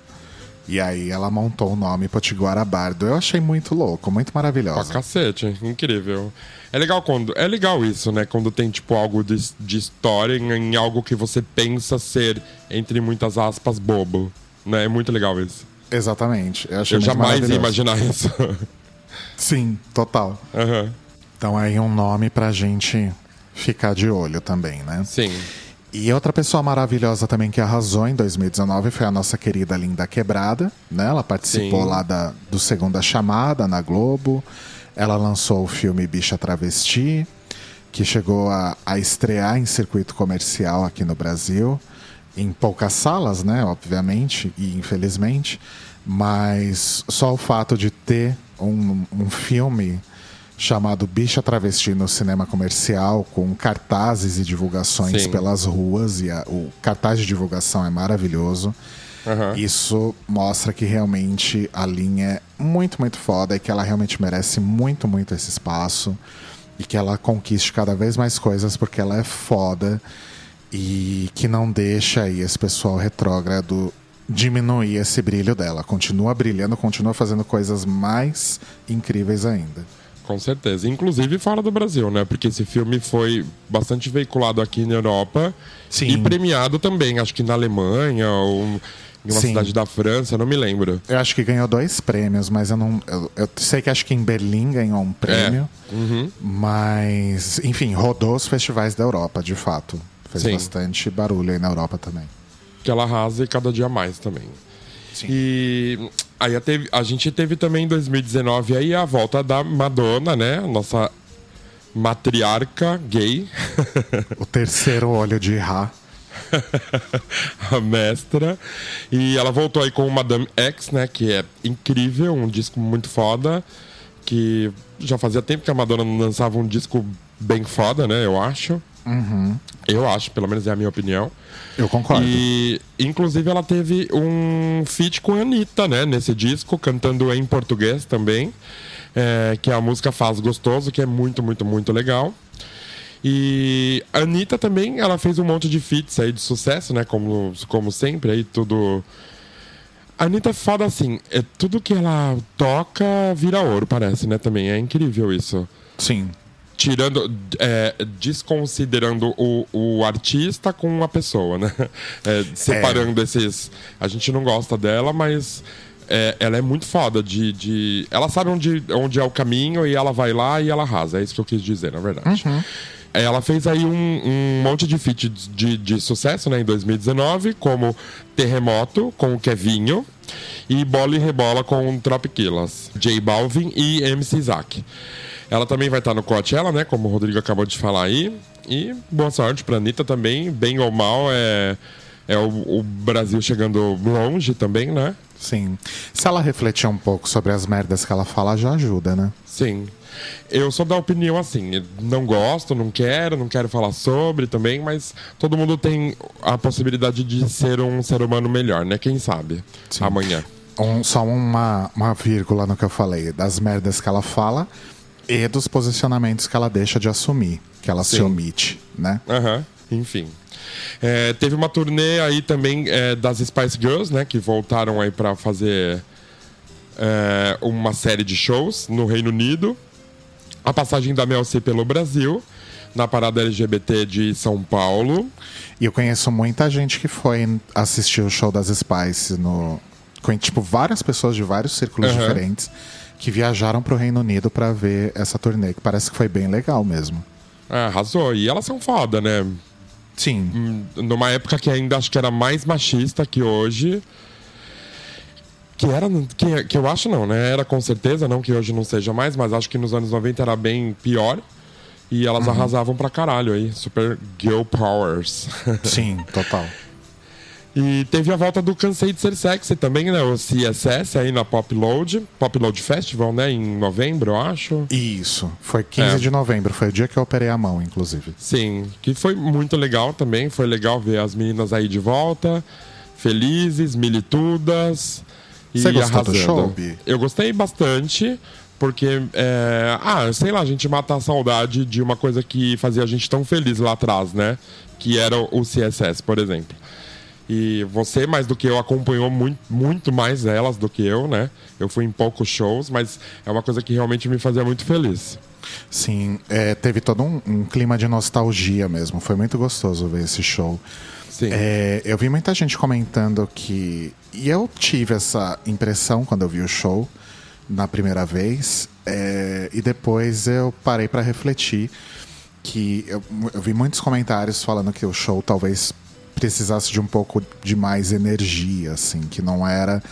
E aí ela montou o nome Potiguara Bardo. Eu achei muito louco, muito maravilhosa. Pra cacete, incrível. É legal quando. É legal isso, né? Quando tem, tipo, algo de, de história em, em algo que você pensa ser, entre muitas aspas, bobo. Né? É muito legal isso. Exatamente. Eu, achei Eu jamais ia imaginar isso. Sim, total. Aham. Então aí um nome pra gente ficar de olho também, né? Sim. E outra pessoa maravilhosa também que arrasou em 2019 foi a nossa querida Linda Quebrada, né? Ela participou Sim. lá da, do Segunda Chamada na Globo. Ela lançou o filme Bicha Travesti, que chegou a, a estrear em circuito comercial aqui no Brasil. Em poucas salas, né? Obviamente, e infelizmente. Mas só o fato de ter um, um filme chamado Bicha Travesti no cinema comercial, com cartazes e divulgações Sim. pelas ruas, e a- o cartaz de divulgação é maravilhoso. Aham. Isso mostra que realmente a linha é muito, muito foda e que ela realmente merece muito, muito esse espaço e que ela conquiste cada vez mais coisas porque ela é foda e que não deixa aí esse pessoal retrógrado diminuir esse brilho dela. Continua brilhando, continua fazendo coisas mais incríveis ainda. Com certeza. Inclusive fora do Brasil, né? Porque esse filme foi bastante veiculado aqui na Europa Sim. e premiado também, acho que na Alemanha ou em uma Sim. cidade da França, não me lembro. Eu acho que ganhou dois prêmios, mas eu não. Eu, eu sei que acho que em Berlim ganhou um prêmio. Uhum. Mas, enfim, rodou os festivais da Europa, de fato. Fez Sim. bastante barulho aí na Europa também. Que ela arrasa e cada dia mais também. Sim. E aí a, teve- a gente teve também em 2019 aí a volta da Madonna, né? Nossa matriarca gay, O terceiro olho de Ra. a mestra. E ela voltou aí com o Madame X, né? Que é incrível, um disco muito foda. Que já fazia tempo que a Madonna não lançava um disco bem foda, né? Eu acho. Eu acho, pelo menos é a minha opinião. Eu concordo. E, inclusive, ela teve um feat com a Anitta, né? Nesse disco, cantando em português também. é, que a música Faz Gostoso, que é muito, muito, muito legal. E a Anitta também, ela fez um monte de feats aí de sucesso, né? Como, como sempre, aí tudo... A Anitta é foda assim, é, tudo que ela toca vira ouro, parece, né? Também é incrível isso Sim. Tirando, é, desconsiderando o, o artista com a pessoa, né? É, separando esses. A gente não gosta dela, mas é, ela é muito foda de, de. Ela sabe onde, onde é o caminho e ela vai lá e ela arrasa. É isso que eu quis dizer, na verdade. É, Ela fez aí um, um monte de feat de, de sucesso né, em 2019, como Terremoto com o Kevinho e Bola e Rebola com Tropiquilas, J Balvin e MC Isaac. Ela também vai estar no Coachella, né? Como o Rodrigo acabou de falar aí. E boa sorte pra Anitta também. Bem ou mal, é, é o, o Brasil chegando longe também, né? Sim. Se ela refletir um pouco sobre as merdas que ela fala, já ajuda, né? Sim. Eu sou da opinião assim, não gosto, não quero, não quero falar sobre também, mas todo mundo tem a possibilidade de ser um ser humano melhor, né? Quem sabe? Amanhã. Um- só uma, uma vírgula no que eu falei, das merdas que ela fala e dos posicionamentos que ela deixa de assumir, que ela se Sim. omite, né? Aham, enfim. É, teve uma turnê aí também é, das Spice Girls, né? Que voltaram aí pra fazer é, uma série de shows no Reino Unido. A passagem da Mel C pelo Brasil, na parada LGBT de São Paulo. E eu conheço muita gente que foi assistir o show das Spice no. Tipo, várias pessoas de vários círculos Aham. diferentes que viajaram pro Reino Unido pra ver essa turnê, que parece que foi bem legal mesmo. É, arrasou. E elas são foda, né? Sim. Hum, Numa época que ainda acho que era mais machista que hoje. Que era. Que, que eu acho não, né? Era com certeza, não que hoje não seja mais, mas acho que nos anos 90 era bem pior. E elas arrasavam pra caralho aí. Super Girl Powers. Sim, total. e teve a volta do Cansei de Ser Sexy também, né? O CSS aí na Pop Load. Pop Load Festival, né? Em novembro, eu acho. Isso. Foi 15 É. de novembro, foi o dia que eu operei a mão, inclusive. Sim, que foi muito legal também. Foi legal ver as meninas aí de volta, felizes, militudas. E Você gostou do arrasando. show, Bi? Eu gostei bastante. Porque, é, ah, sei lá, a gente mata a saudade de uma coisa que fazia a gente tão feliz lá atrás, né? Que era o CSS, por exemplo. E você, mais do que eu, acompanhou muito, muito mais elas do que eu, né? Eu fui em poucos shows, mas é uma coisa que realmente me fazia muito feliz. Sim, é, teve todo um, um, clima de nostalgia mesmo. Foi muito gostoso ver esse show. Sim. É, eu vi muita gente comentando que. E eu tive essa impressão quando eu vi o show na primeira vez. É, e depois eu parei para refletir que eu, eu vi muitos comentários falando que o show talvez precisasse de um pouco de mais energia, assim, que não era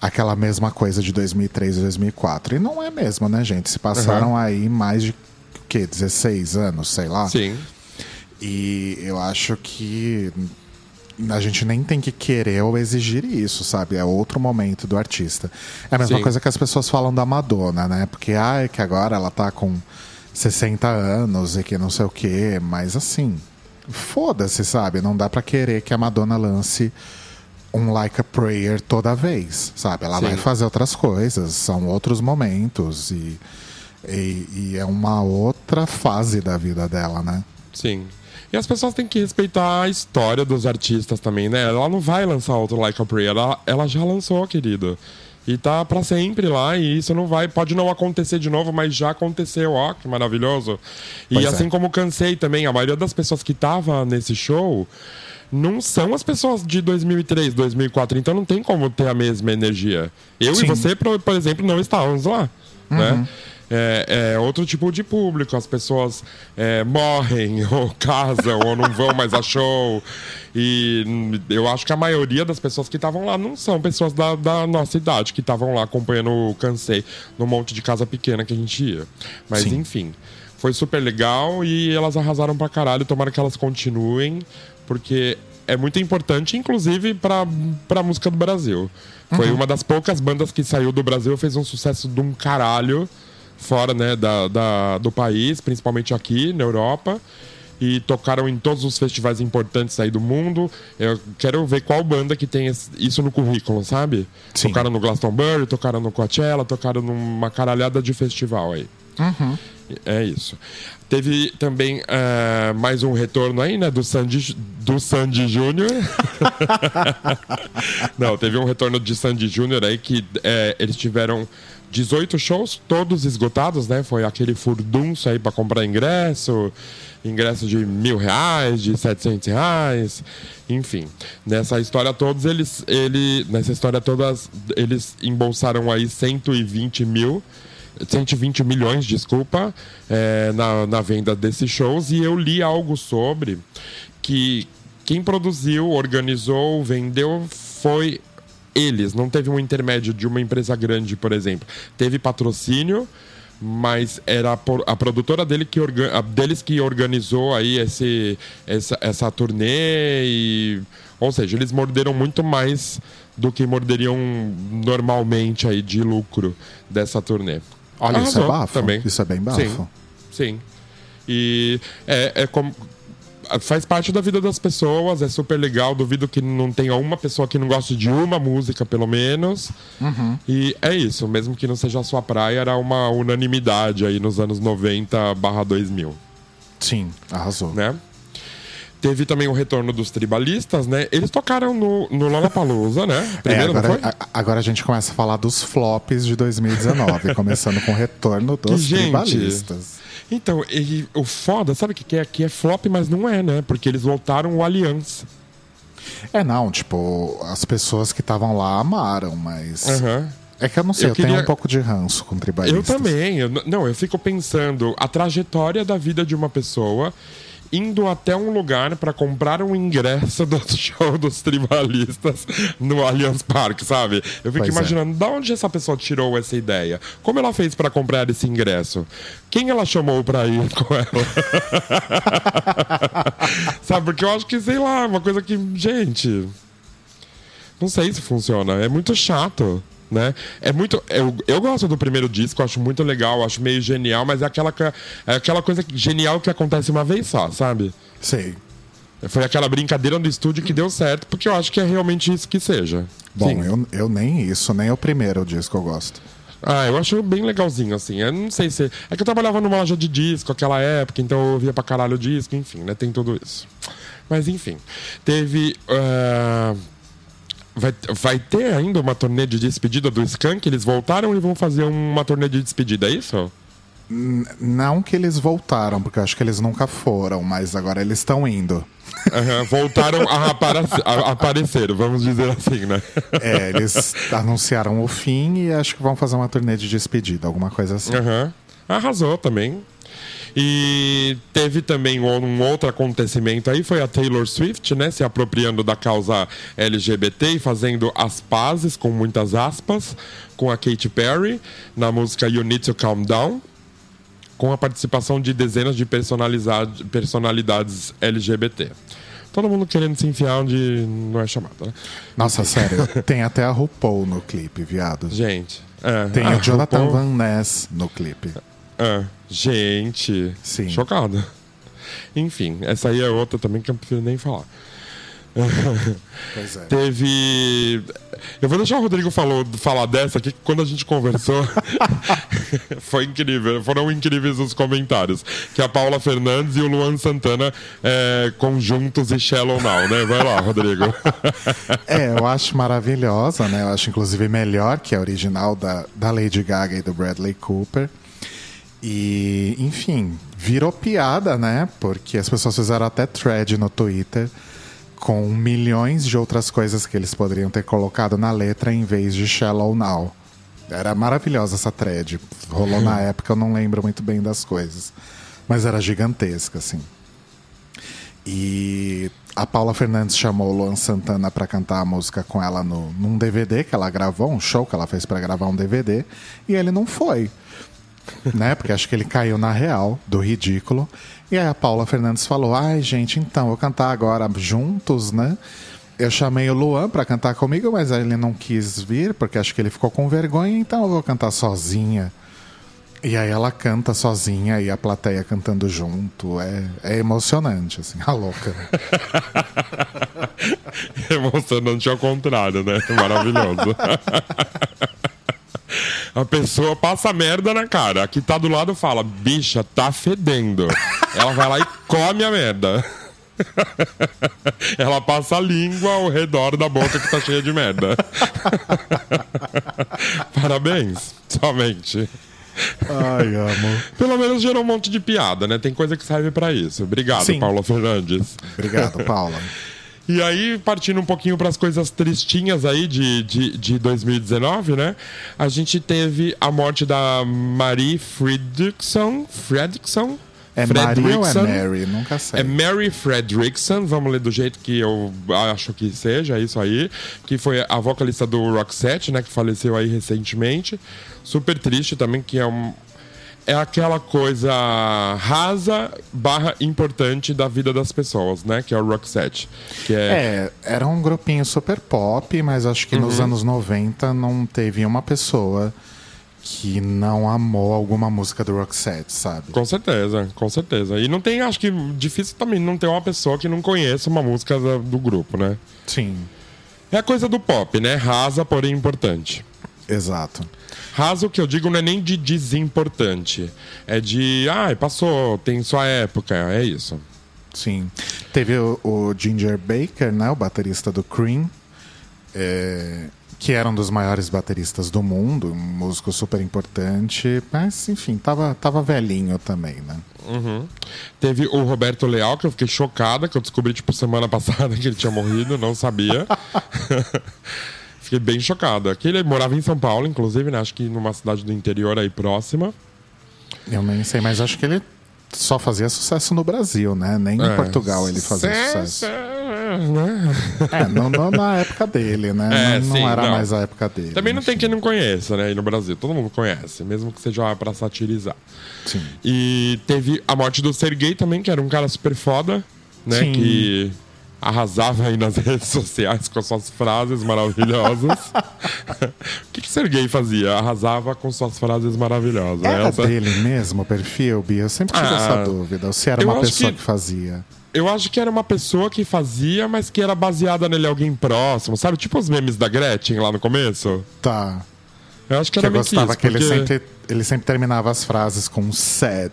aquela mesma coisa de 2003 e 2004. E não é mesmo, né, gente? Se passaram uhum. aí mais de o quê? 16 anos, sei lá. Sim. E eu acho que a gente nem tem que querer ou exigir isso, sabe? É outro momento do artista. É a mesma Sim. coisa que as pessoas falam da Madonna, né? Porque, ah, é que agora ela tá com 60 anos e que não sei o quê, mas assim, foda-se, sabe? Não dá para querer que a Madonna lance um Like a Prayer toda vez, sabe? Ela Sim. vai fazer outras coisas, são outros momentos e, e, e, é uma outra fase da vida dela, né? Sim. E as pessoas têm que respeitar a história dos artistas também, né? Ela não vai lançar outro Like a Prayer, ela, ela já lançou, querido. E tá para sempre lá, e isso não vai, pode não acontecer de novo, mas já aconteceu, ó, que maravilhoso. E pois assim é. como cansei também, a maioria das pessoas que tava nesse show não são as pessoas de 2003, 2004, então não tem como ter a mesma energia. Eu Sim. e você, por, por exemplo, não estávamos lá, né? uhum. né? É, é, outro tipo de público. As pessoas é, morrem, ou casam, ou não vão mais a show. E eu acho que a maioria das pessoas que estavam lá não são pessoas da, da nossa idade, que estavam lá acompanhando o Cansei no monte de casa pequena que a gente ia. Mas Sim. enfim, foi super legal e elas arrasaram pra caralho. Tomara que elas continuem, porque é muito importante, inclusive, pra, pra música do Brasil. Foi uhum. uma das poucas bandas que saiu do Brasil, fez um sucesso de um caralho fora né, da, da, do país, principalmente aqui na Europa. E tocaram em todos os festivais importantes aí do mundo. Eu quero ver qual banda que tem isso no currículo, sabe? Sim. Tocaram no Glastonbury, tocaram no Coachella, tocaram numa caralhada de festival aí. Uhum. É isso. Teve também uh, mais um retorno aí, né, do Sandy, do Sandy Júnior. Não, teve um retorno de Sandy Júnior aí que é, eles tiveram 18 shows, todos esgotados, né? Foi aquele furdunço aí para comprar ingresso, ingresso de mil reais, de 700 reais, enfim. Nessa história todos eles, ele, nessa história todas eles embolsaram aí 120 mil 120 milhões, desculpa, é, na, na venda desses shows. E eu li algo sobre que quem produziu, organizou, vendeu foi eles, não teve um intermédio de uma empresa grande, por exemplo. Teve patrocínio, mas era a produtora dele que deles que organizou aí esse, essa, essa turnê e... Ou seja, eles morderam muito mais do que morderiam normalmente aí de lucro dessa turnê. Olha, Arrasou isso é bafo. Também. Isso é bem bafo. Sim, sim. E é, é como, faz parte da vida das pessoas, é super legal. Duvido que não tenha uma pessoa que não goste de uma música, pelo menos. Uhum. E é isso, mesmo que não seja a sua praia, era uma unanimidade aí nos anos 90 barra 2000. Sim, arrasou. Né? Teve também o retorno dos tribalistas, né? Eles tocaram no, no Lollapalooza, né? É, Primeiro, é, agora, a, agora a gente começa a falar dos flops de 2019, começando com o retorno dos que, tribalistas. Gente, então, o foda, sabe o que, que é? Que é flop, mas não é, né? Porque eles voltaram o Aliança. É, não, tipo, as pessoas que estavam lá amaram, mas. Uhum. É que eu não sei, eu, eu queria... tenho um pouco de ranço com tribalistas. Eu também. Eu, não, eu fico pensando a trajetória da vida de uma pessoa indo até um lugar para comprar um ingresso do show dos tribalistas no Allianz Parque, sabe? Eu fico pois é. imaginando é. de onde essa pessoa tirou essa ideia. Como ela fez para comprar esse ingresso? Quem ela chamou para ir com ela? sabe? Porque eu acho que, sei lá, uma coisa que. Gente. Não sei se funciona. É muito chato né? É muito. Eu, eu gosto do primeiro disco, acho muito legal, acho meio genial, mas é aquela, é aquela coisa genial que acontece uma vez só, sabe? Sei. Foi aquela brincadeira do estúdio que deu certo, porque eu acho que é realmente isso que seja. Bom, eu, eu nem isso, nem o primeiro disco eu gosto. Ah, eu acho bem legalzinho, assim. Eu não sei se. É que eu trabalhava numa loja de disco aquela época, então eu ouvia pra caralho disco, enfim, né? Tem tudo isso. Mas enfim. Teve. Uh... Vai, vai ter ainda uma turnê de despedida do Skank? Eles voltaram e vão fazer uma turnê de despedida, é isso? Não que eles voltaram, porque eu acho que eles nunca foram, mas agora eles estão indo. Uhum, voltaram a, aparecer, a aparecer, vamos dizer assim, né? É, eles anunciaram o fim e acho que vão fazer uma turnê de despedida, alguma coisa assim. Uhum. Arrasou também. E teve também um outro acontecimento aí, foi a Taylor Swift, né? Se apropriando da causa LGBT e fazendo as pazes, com muitas aspas, com a Katy Perry, na música You Need to Calm Down com a participação de dezenas de personalidades LGBT. Todo mundo querendo se enfiar onde não é chamado, né? Nossa, sério. tem até a RuPaul no clipe, viado. Gente. É. Tem o Jonathan RuPaul... Van Ness no clipe. É. Gente. Sim. Chocado. Enfim, essa aí é outra também que eu prefiro nem falar. Pois é. Teve. Eu vou deixar o Rodrigo falou, falar dessa aqui, que quando a gente conversou, foi incrível. Foram incríveis os comentários. Que a Paula Fernandes e o Luan Santana é, conjuntos e Shallow Now, né? Vai lá, Rodrigo. é, eu acho maravilhosa, né? Eu acho inclusive melhor que a original da, da Lady Gaga e do Bradley Cooper. E, enfim, virou piada, né? Porque as pessoas fizeram até thread no Twitter com milhões de outras coisas que eles poderiam ter colocado na letra em vez de Shallow Now. Era maravilhosa essa thread. Rolou na época, eu não lembro muito bem das coisas. Mas era gigantesca, assim. E a Paula Fernandes chamou o Luan Santana para cantar a música com ela no, num DVD que ela gravou, um show que ela fez para gravar um DVD, e ele não foi. Né? Porque acho que ele caiu na real do ridículo. E aí a Paula Fernandes falou: ai, gente, então, vou cantar agora juntos, né? Eu chamei o Luan para cantar comigo, mas ele não quis vir, porque acho que ele ficou com vergonha, então eu vou cantar sozinha. E aí ela canta sozinha e a plateia cantando junto. É, é emocionante, assim, a louca. emocionante ao contrário, né? Maravilhoso. A pessoa passa merda na cara. Aqui tá do lado fala, bicha, tá fedendo. Ela vai lá e come a merda. Ela passa a língua ao redor da boca que tá cheia de merda. Parabéns, somente. Ai, amo. Pelo menos gerou um monte de piada, né? Tem coisa que serve para isso. Obrigado, Sim. Paula Fernandes. Obrigado, Paula. E aí, partindo um pouquinho para as coisas tristinhas aí de, de, de 2019, né? A gente teve a morte da Marie Fredrickson. Fredrickson? É Marie ou é Mary? Nunca sei. É Mary Fredrickson, vamos ler do jeito que eu acho que seja, isso aí. Que foi a vocalista do Roxette, né? Que faleceu aí recentemente. Super triste também, que é um, é aquela coisa rasa barra importante da vida das pessoas, né? Que é o Roxette. Que é... é, era um grupinho super pop, mas acho que uhum. nos anos 90 não teve uma pessoa que não amou alguma música do Roxette, sabe? Com certeza, com certeza. E não tem, acho que difícil também não ter uma pessoa que não conheça uma música do, do grupo, né? Sim. É a coisa do pop, né? Rasa, porém importante. Exato. Raso que eu digo não é nem de desimportante. É de, ah, passou, tem sua época, é isso. Sim. Teve o, o Ginger Baker, né, o baterista do Cream, é, que era um dos maiores bateristas do mundo, um músico super importante, mas enfim, tava, tava velhinho também, né? Uhum. Teve o Roberto Leal, que eu fiquei chocada, que eu descobri, tipo, semana passada que ele tinha morrido, não sabia. Fiquei bem chocado. Aqui ele morava em São Paulo, inclusive, né? Acho que numa cidade do interior aí próxima. Eu nem sei, mas acho que ele só fazia sucesso no Brasil, né? Nem é, em Portugal ele fazia sucesso. Né? É, não, não, na época dele, né? É, não, sim, não, era não. mais a época dele. Também não tem quem não conheça, né? Aí no Brasil. Todo mundo conhece, mesmo que seja para satirizar. Sim. E teve a morte do Sergei também, que era um cara super foda, né? Sim. Que arrasava aí nas redes sociais com suas frases maravilhosas. o que, que Sergei fazia? Arrasava com suas frases maravilhosas. Era Essa... dele mesmo o perfil, Bia? Eu sempre tive ah, essa dúvida. Ou se era uma pessoa que... que fazia. Eu acho que era uma pessoa que fazia, mas que era baseada nele alguém próximo, sabe? Tipo os memes da Gretchen lá no começo. Tá. Eu acho que, Que era eu meio que gostava isso, que ele, porque- sempre, ele sempre terminava as frases com sad.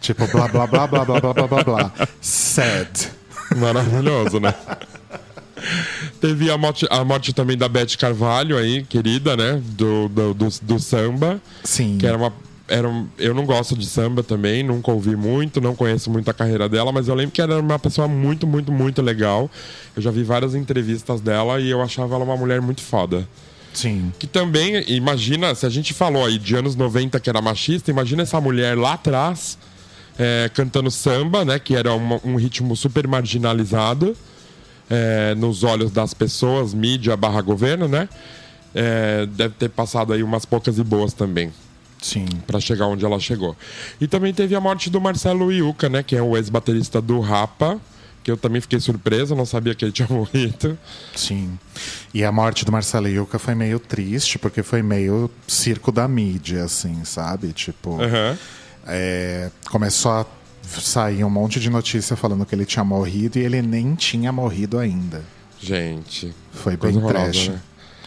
Tipo, blá blá blá blá blá blá blá blá blá. Sad. Maravilhoso, né? Teve a morte, a morte também da Beth Carvalho aí, querida, né? Do, do, do, do samba. Sim. Que era uma. Era um- eu não gosto de samba também, nunca ouvi muito, não conheço muito a carreira dela, mas eu lembro que ela era uma pessoa muito, muito, muito legal. Eu já vi várias entrevistas dela e eu achava ela uma mulher muito foda. Sim. Que também, imagina, se a gente falou aí de anos 90 que era machista, imagina essa mulher lá atrás é, cantando samba, né? Que era uma- um ritmo super marginalizado é, nos olhos das pessoas, mídia barra governo, né? É, deve ter passado aí umas poucas e boas também Sim. para chegar onde ela chegou. E também teve a morte do Marcelo Iuca, né? Que é o ex-baterista do Rapa, que eu também fiquei surpreso, não sabia que ele tinha morrido. Sim. E a morte do Marcelo Yuca foi meio triste, porque foi meio circo da mídia, assim, sabe? Tipo, Aham. É, começou a sair um monte de notícia falando que ele tinha morrido e ele nem tinha morrido ainda. Gente. Foi bem trash. né?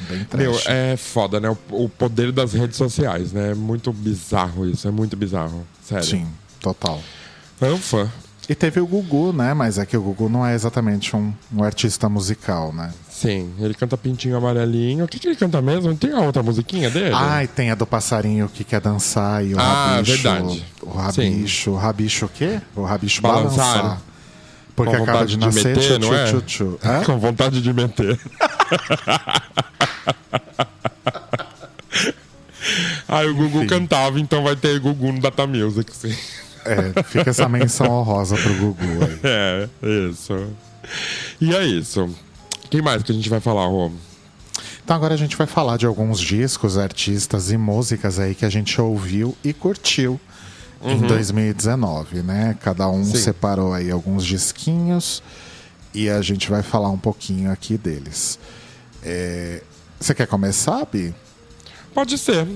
Bem trash. Meu, é foda, né? O, o poder das redes sociais, né? É muito bizarro isso, é muito bizarro. Sério. Sim, total. É um fã. E teve o Gugu, né? Mas é que o Gugu não é exatamente um, um artista musical, né? Sim, ele canta Pintinho Amarelinho. O que, que ele canta mesmo? Tem a outra musiquinha dele? Ah, e tem a do passarinho que quer dançar e o Ah, rabicho. verdade. O rabicho. O rabicho o quê? O rabicho Balançar. balançar. Porque Com acaba de de nascer meter, tchu, não é? tchu, tchu. Hã? Com vontade de meter. ah, o Gugu Enfim. cantava, então vai ter Gugu no Data Music, sim. É, fica essa menção honrosa pro Gugu aí. É, isso. E é isso. Quem mais que a gente vai falar, Rô? Então agora a gente vai falar de alguns discos, artistas e músicas aí que a gente ouviu e curtiu em 2019, né? Cada um Sim. separou aí alguns disquinhos e a gente vai falar um pouquinho aqui deles. É, Você quer começar, Bi? Pode ser.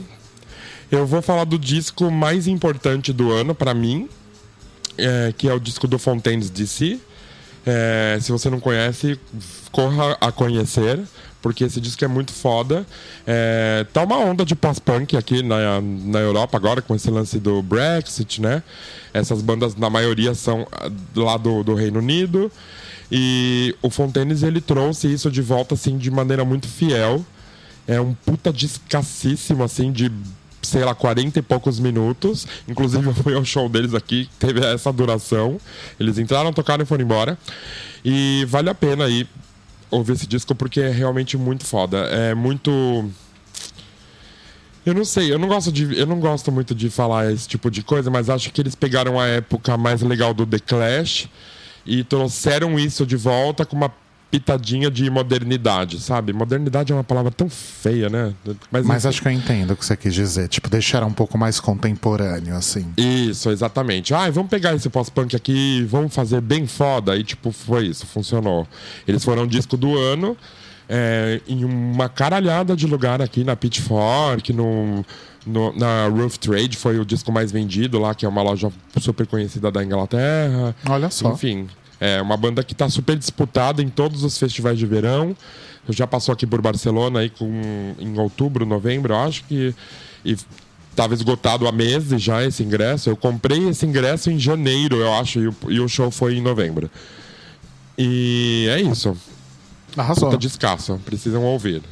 Eu vou falar do disco mais importante do ano pra mim, é, que é o disco do Fontaines DC. É, se você não conhece, corra a conhecer, porque esse disco é muito foda. É, tá uma onda de pós-punk aqui na, na Europa agora, com esse lance do Brexit, né? Essas bandas, na maioria, são ah, lá do, do Reino Unido. E o Fontaines, ele trouxe isso de volta, assim, de maneira muito fiel. É um puta descassíssimo, assim, de, sei lá, 40 e poucos minutos. Inclusive, eu fui ao show deles aqui, teve essa duração. Eles entraram, tocaram e foram embora. E vale a pena aí ouvir esse disco porque é realmente muito foda. É muito. Eu não sei, eu não gosto de, eu não gosto muito de falar esse tipo de coisa, mas acho que eles pegaram a época mais legal do The Clash e trouxeram isso de volta com uma pitadinha de modernidade, sabe? Modernidade é uma palavra tão feia, né? Mas enfim. acho que eu entendo o que você quis dizer. Tipo, deixar um pouco mais contemporâneo, assim. Isso, exatamente. Ah, vamos pegar esse pós-punk aqui, vamos fazer bem foda. E, tipo, foi isso, funcionou. Eles foram disco do ano é, em uma caralhada de lugar aqui na Pitchfork, no, no- na Roof Trade, foi o disco mais vendido lá, que é uma loja super conhecida da Inglaterra. Olha só. Enfim, é uma banda que está super disputada em todos os festivais de verão. Já passou aqui por Barcelona aí com, em outubro, novembro, eu acho que. E estava esgotado há meses já esse ingresso. Eu comprei esse ingresso em janeiro, eu acho, e o, e o show foi em novembro. E é isso. Arrasou. Puta descasso. Precisam ouvir.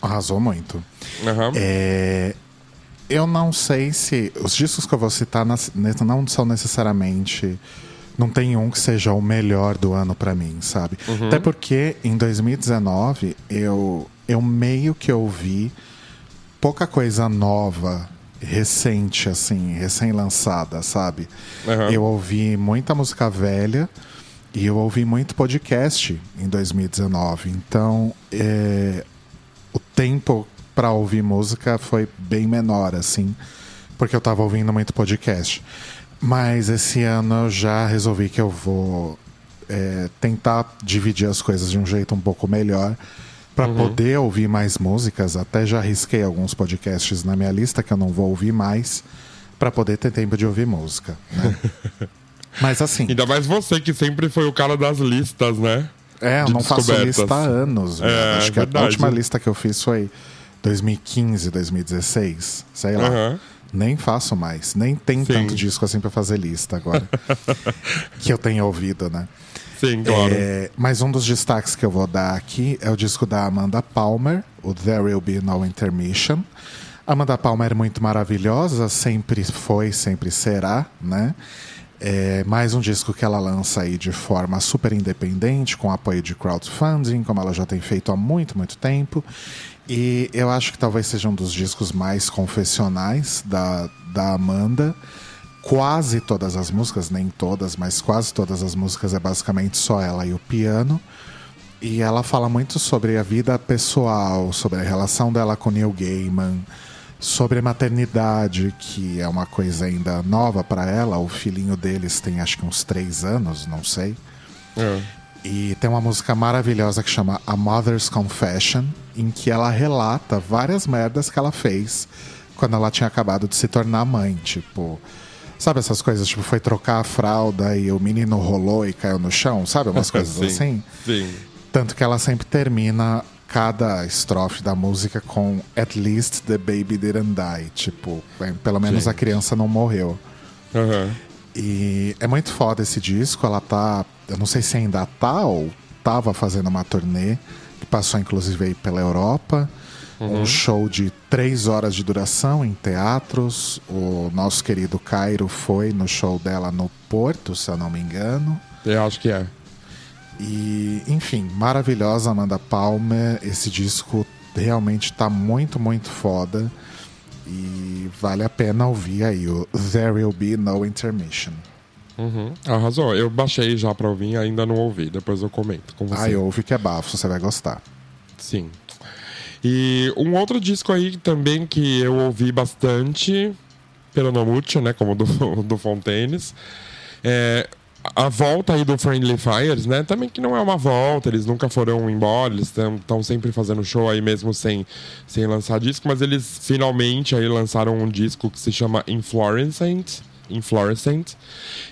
Arrasou muito. Aham. É, Eu não sei se. Os discos que eu vou citar não são necessariamente. Não tem um que seja o melhor do ano pra mim, sabe? Até porque em 2019 eu, eu meio que ouvi pouca coisa nova, recente, assim, recém-lançada, sabe? Aham. Eu ouvi muita música velha e eu ouvi muito podcast em 2019. Então, é, o tempo para ouvir música foi bem menor, assim, porque eu tava ouvindo muito podcast. Mas esse ano eu já resolvi que eu vou é, tentar dividir as coisas de um jeito um pouco melhor para poder ouvir mais músicas. Até já risquei alguns podcasts na minha lista que eu não vou ouvir mais para poder ter tempo de ouvir música. né? Mas assim, Ainda mais você, que sempre foi o cara das listas, né? é, eu de não faço lista há anos. É, Acho que a verdade. última lista que eu fiz foi 2015, 2016, sei lá. Aham. Nem faço mais. Nem tem Sim. tanto disco assim pra fazer lista agora. que eu tenho ouvido, né? Sim, claro. É, mas um dos destaques que eu vou dar aqui é o disco da Amanda Palmer, o There Will Be No Intermission. Amanda Palmer é muito maravilhosa, sempre foi, sempre será, né? É mais um disco que ela lança aí de forma super independente, com apoio de crowdfunding, como ela já tem feito há muito, muito tempo. E eu acho que talvez seja um dos discos mais confessionais da, da Amanda. Quase todas as músicas, nem todas, mas quase todas as músicas é basicamente só ela e o piano. E ela fala muito sobre a vida pessoal, sobre a relação dela com Neil Gaiman, sobre a maternidade, que é uma coisa ainda nova para ela. O filhinho deles tem acho que uns três anos, não sei. É. E tem uma música maravilhosa que chama A Mother's Confession, em que ela relata várias merdas que ela fez quando ela tinha acabado de se tornar mãe. Tipo, sabe essas coisas? Tipo, foi trocar a fralda e o menino rolou e caiu no chão, sabe? Umas coisas Sim, assim. Sim. Tanto que ela sempre termina cada estrofe da música com At least the baby didn't die. Tipo, bem, pelo menos a Gente. criança não morreu. Aham. E é muito foda esse disco. Ela tá. Eu não sei se ainda tá ou tava fazendo uma turnê que passou inclusive aí pela Europa. Um show de três horas de duração em teatros. O nosso querido Cairo foi no show dela no Porto, se eu não me engano. Eu acho que é. E, enfim, maravilhosa Amanda Palmer. Esse disco realmente tá muito, muito foda. E vale a pena ouvir aí o There Will Be No Intermission. Uhum. Arrasou. Eu baixei já pra ouvir, ainda não ouvi. Depois eu comento com você. Ai, ouve que é bafo, você vai gostar. Sim. E um outro disco aí também que eu ouvi bastante, pelo Nomucho, né? Como do, do Fontaines. É a volta aí do Friendly Fires, né? Também que não é uma volta, eles nunca foram embora, eles estão sempre fazendo show aí mesmo sem, sem lançar disco, mas eles finalmente aí lançaram um disco que se chama Inflorescent. Inflorescent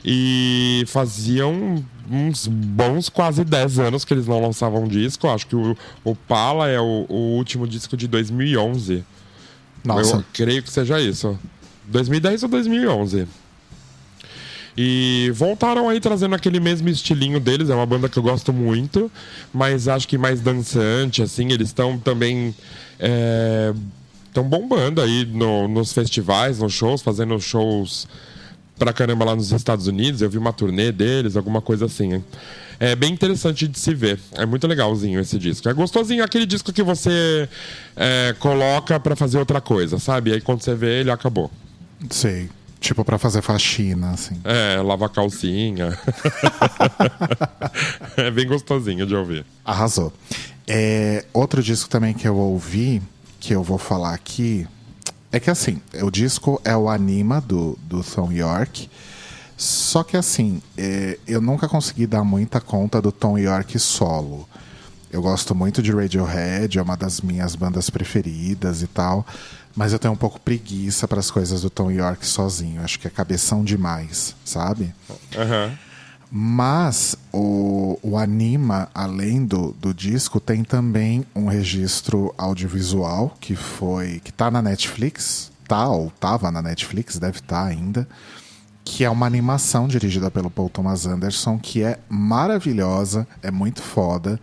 e faziam uns bons quase 10 anos que eles não lançavam disco. Acho que o, o Pala é o, o último disco de 2011. Nossa, Eu creio que seja isso. 2010 ou 2011. E voltaram aí trazendo aquele mesmo estilinho deles. É uma banda que eu gosto muito, mas acho que mais dançante, assim. Eles estão também. Estão bombando aí no- nos festivais, nos shows, fazendo shows pra caramba lá nos Estados Unidos. Eu vi uma turnê deles, alguma coisa assim. hein? É bem interessante de se ver. É muito legalzinho esse disco. É gostosinho, aquele disco que você é, coloca pra fazer outra coisa, sabe? Aí quando você vê, ele acabou. sei. Tipo, pra fazer faxina, assim. É, lavar calcinha. é bem gostosinho de ouvir. Arrasou. É, outro disco também que eu ouvi, que eu vou falar aqui, é que assim, o disco é o Anima do, do Tom York. Só que assim, é, eu nunca consegui dar muita conta do Tom York solo. Eu gosto muito de Radiohead, é uma das minhas bandas preferidas e tal. Mas eu tenho um pouco preguiça para as coisas do Tom York sozinho. Acho que é cabeção demais, sabe? Aham. Mas o, o Anima, além do, do disco, tem também um registro audiovisual que foi. que tá na Netflix, tá, ou tava na Netflix, deve estar ainda, que é uma animação dirigida pelo Paul Thomas Anderson, que é maravilhosa, é muito foda,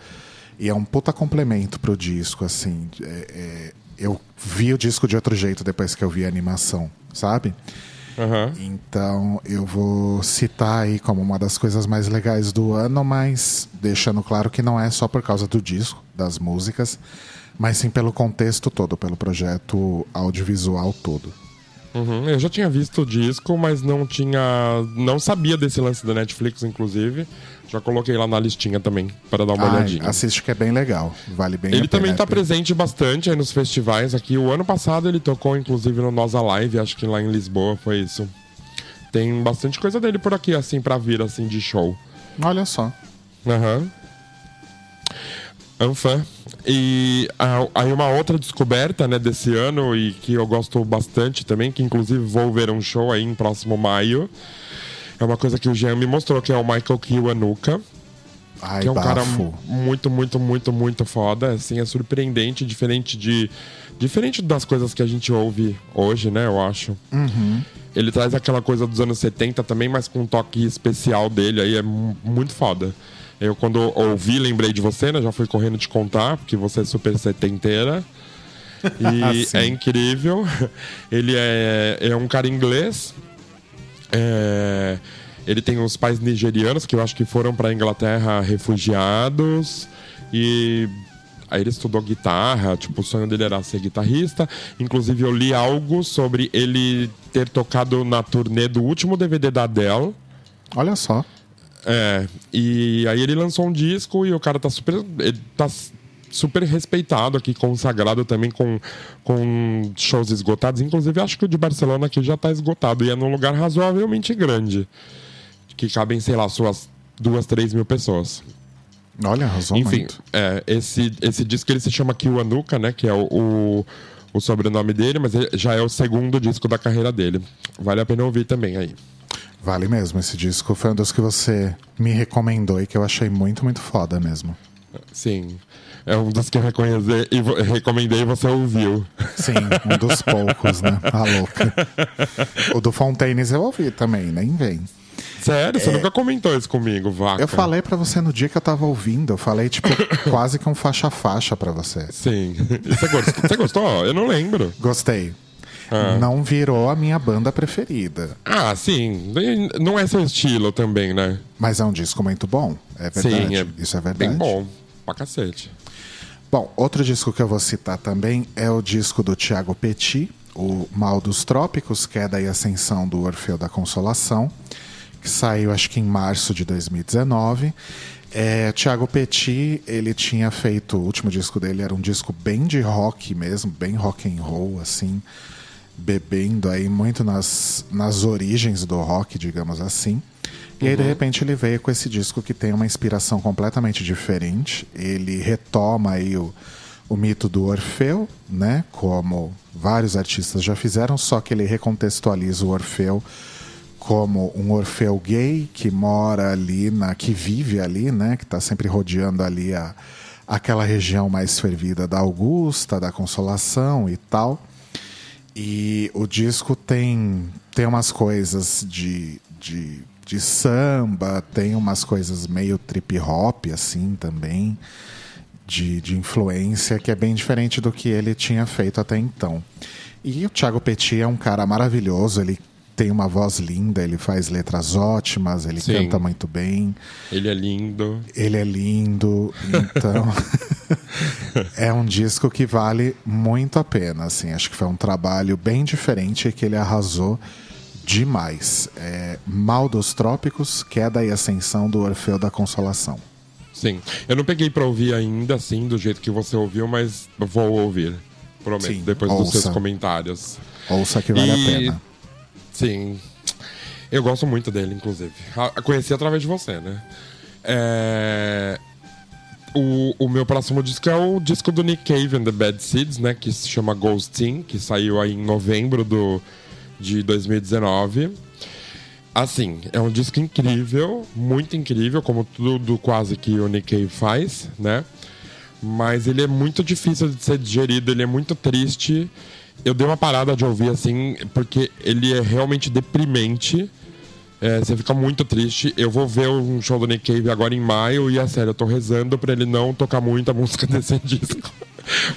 e é um puta complemento pro disco, assim. é- é- eu vi o disco de outro jeito depois que eu vi a animação, sabe? Aham. Então eu vou citar aí como uma das coisas mais legais do ano, mas deixando claro que não é só por causa do disco, das músicas, mas sim pelo contexto todo, pelo projeto audiovisual todo. Uhum. Eu já tinha visto o disco, mas não tinha. Não sabia desse lance da Netflix, inclusive. Já coloquei lá na listinha também, para dar uma Ai, olhadinha. assiste que é bem legal, vale bem Ele também está presente bastante aí nos festivais aqui. O ano passado ele tocou, inclusive, no Nosa Live, acho que lá em Lisboa foi isso. Tem bastante coisa dele por aqui, assim, pra vir, assim, de show. Olha só. Aham. Anfã. E ah, aí uma outra descoberta, né, desse ano e que eu gosto bastante também, que inclusive vou ver um show aí em próximo maio. É uma coisa que o Jean me mostrou, que é o Michael Kiwanuka. Ai, que é um cara bafo. muito, muito, muito, muito foda. Assim, é surpreendente, diferente de. Diferente das coisas que a gente ouve hoje, né? Eu acho. Ele traz aquela coisa dos anos 70 também, mas com um toque especial dele aí, é mu- muito foda. Eu, quando ouvi, lembrei de você, né? Já fui correndo te contar, porque você é super setenteira. E Sim. é incrível. Ele é, é um cara inglês. É, ele tem os pais nigerianos que eu acho que foram para Inglaterra refugiados e aí ele estudou guitarra, tipo o sonho dele era ser guitarrista. Inclusive eu li algo sobre ele ter tocado na turnê do último DVD da Adele. Olha só. É, e aí ele lançou um disco e o cara tá super. Ele tá super respeitado aqui, consagrado também com, com shows esgotados. Inclusive, acho que o de Barcelona aqui já tá esgotado e é num lugar razoavelmente grande. Que cabem, sei lá, suas duas, três mil pessoas. Olha, arrasou Enfim, muito. é, esse, esse disco ele se chama Kiwanuka, né? Que é o, o, o sobrenome dele, mas já é o segundo disco da carreira dele. Vale a pena ouvir também aí. Vale mesmo. Esse disco foi um dos que você me recomendou e que eu achei muito, muito foda mesmo. Sim. É um dos que eu e recomendei e você ouviu. Sim, um dos poucos, né? A louca. O do Fontaines eu ouvi também, nem vem. Sério? Você nunca comentou isso comigo, vaca? Eu falei pra você no dia que eu tava ouvindo, eu falei, tipo, quase que um faixa-faixa pra você. Sim. Você gostou? você gostou? Eu não lembro. Gostei. Não virou a minha banda preferida. Ah, sim. Não é seu estilo também, né? Mas é um disco muito bom. É verdade. Sim, é Isso é verdade. bem bom. Pra cacete. Bom, outro disco que eu vou citar também é o disco do Tiago Petit, o Mal dos Trópicos, Queda e Ascensão do Orfeu da Consolação, que saiu acho que em março de 2019. É, Tiago Petit, ele tinha feito, o último disco dele era um disco bem de rock mesmo, bem rock and roll, assim, bebendo aí muito nas, nas origens do rock, digamos assim. E aí, de repente, ele veio com esse disco que tem uma inspiração completamente diferente. Ele retoma aí o, o mito do Orfeu, né? Como vários artistas já fizeram, só que ele recontextualiza o Orfeu como um Orfeu gay que mora ali, na, que vive ali, né? Que está sempre rodeando ali a, aquela região mais fervida da Augusta, da Consolação e tal. E o disco tem, tem umas coisas de, de, de samba, tem umas coisas meio trip hop, assim, também, de, de influência, que é bem diferente do que ele tinha feito até então. E o Thiago Petit é um cara maravilhoso, ele tem uma voz linda, ele faz letras ótimas, ele Sim. canta muito bem. Ele é lindo. Ele é lindo, então é um disco que vale muito a pena. Assim, acho que foi um trabalho bem diferente e que ele arrasou demais. É Mal dos Trópicos, Queda e Ascensão do Orfeu da Consolação. Sim. Eu não peguei pra ouvir ainda, assim, do jeito que você ouviu, mas vou ouvir. Prometo, Sim, depois dos ouça. seus comentários. Ouça que vale E- a pena. Sim. Eu gosto muito dele, inclusive. Ah, Conheci através de você, né? É... O, o meu próximo disco é o disco do Nick Cave and the Bad Seeds, né? Que se chama Ghosting, que saiu aí em novembro do, de 2019. Assim, é um disco incrível, muito incrível, como tudo quase que o Nick Cave faz, né? Mas ele é muito difícil de ser digerido, ele é muito triste. Eu dei uma parada de ouvir assim, porque ele é realmente deprimente. É, você fica muito triste. Eu vou ver um show do Nick Cave agora em maio e é sério, eu tô rezando pra ele não tocar muita música desse disco.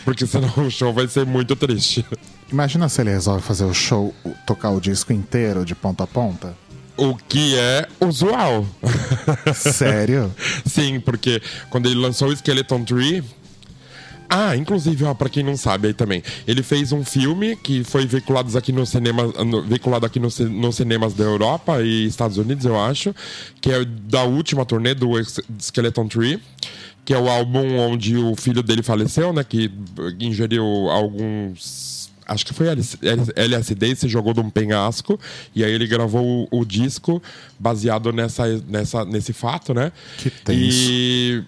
Porque senão o show vai ser muito triste. Imagina se ele resolve fazer o show, tocar o disco inteiro de ponta a ponta. O que é usual. Sério? Sim, porque quando ele lançou o Skeleton Tree. Ah, inclusive, ó, pra quem não sabe aí também, ele fez um filme que foi veiculado aqui no cinema, no- veiculado aqui no nos cinemas da Europa e Estados Unidos, eu acho, que é da última turnê do Skeleton Tree, que é o álbum onde o filho dele faleceu, né, que ingeriu alguns acho que foi LSD se jogou de um penhasco e aí ele gravou o, o disco baseado nessa, nessa nesse fato, né? Que tenso. E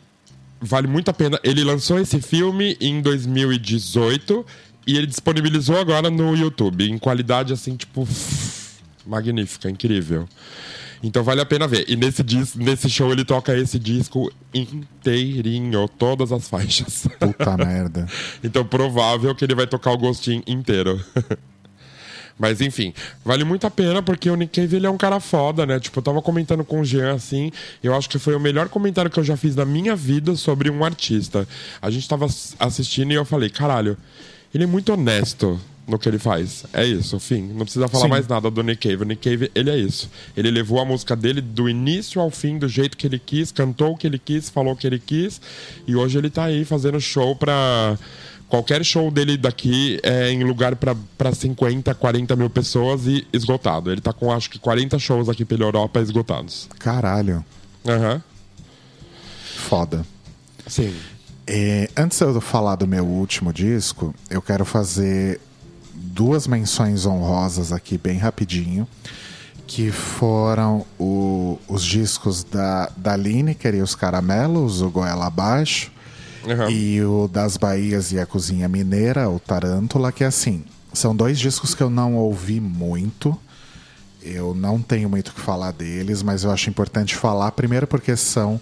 vale muito a pena. Ele lançou esse filme em 2018 e ele disponibilizou agora no YouTube, em qualidade assim, tipo, magnífica, incrível. Então vale a pena ver. E nesse, dis nesse show ele toca esse disco inteirinho, todas as faixas. Puta merda. Então provável que ele vai tocar o Gostinho inteiro. Mas enfim, vale muito a pena porque o Nick Cave ele é um cara foda, né? Tipo, eu tava comentando com o Jean assim, eu acho que foi o melhor comentário que eu já fiz na minha vida sobre um artista. A gente tava assistindo e eu falei, caralho, ele é muito honesto no que ele faz. É isso, fim. Não precisa falar Sim. mais nada do Nick Cave. O Nick Cave, ele é isso. Ele levou a música dele do início ao fim, do jeito que ele quis, cantou o que ele quis, falou o que ele quis. E hoje ele tá aí fazendo show pra qualquer show dele daqui é em lugar para 50, 40 mil pessoas e esgotado. Ele tá com acho que 40 shows aqui pela Europa esgotados. Caralho. Aham. Uhum. Foda. Sim. É, antes de eu falar do meu último disco, eu quero fazer duas menções honrosas aqui bem rapidinho. Que foram o, os discos da, da Lineker e os Caramelos, o Goela Abaixo Uhum. E o das Bahias e a Cozinha Mineira, o Tarântula, que é assim. São dois discos que eu não ouvi muito. Eu não tenho muito o que falar deles, mas eu acho importante falar, primeiro porque são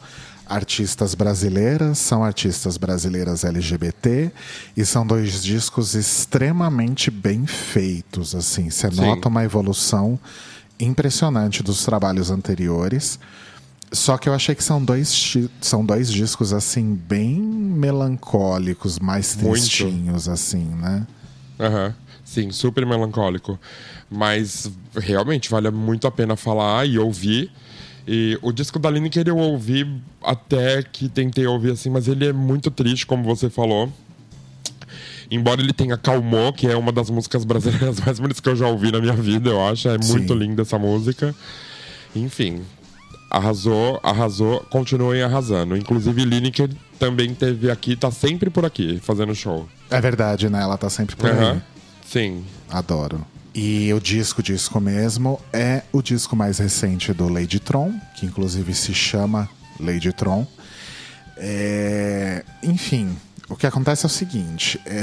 artistas brasileiras, são artistas brasileiras LGBT e são dois discos extremamente bem feitos, assim, você nota uma evolução impressionante dos trabalhos anteriores. Só que eu achei que são dois, são dois discos, assim, bem melancólicos, mais tristinhos, Muito. assim, né? Aham. Uhum. Sim, super melancólico. Mas realmente vale muito a pena falar e ouvir. E o disco da Lineker eu ouvi até que tentei ouvir assim, mas ele é muito triste, como você falou. Embora ele tenha Calmou, que é uma das músicas brasileiras mais bonitas que eu já ouvi na minha vida, eu acho. É muito Sim. linda essa música. Enfim, arrasou, arrasou, continuem arrasando. Inclusive, Lineker também teve aqui, tá sempre por aqui, fazendo show. É verdade, né? Ela tá sempre por uhum. aí. Sim. Adoro. E o disco, disco mesmo, é o disco mais recente do Lady Tron, que inclusive se chama Lady Tron. É... Enfim, o que acontece é o seguinte: é...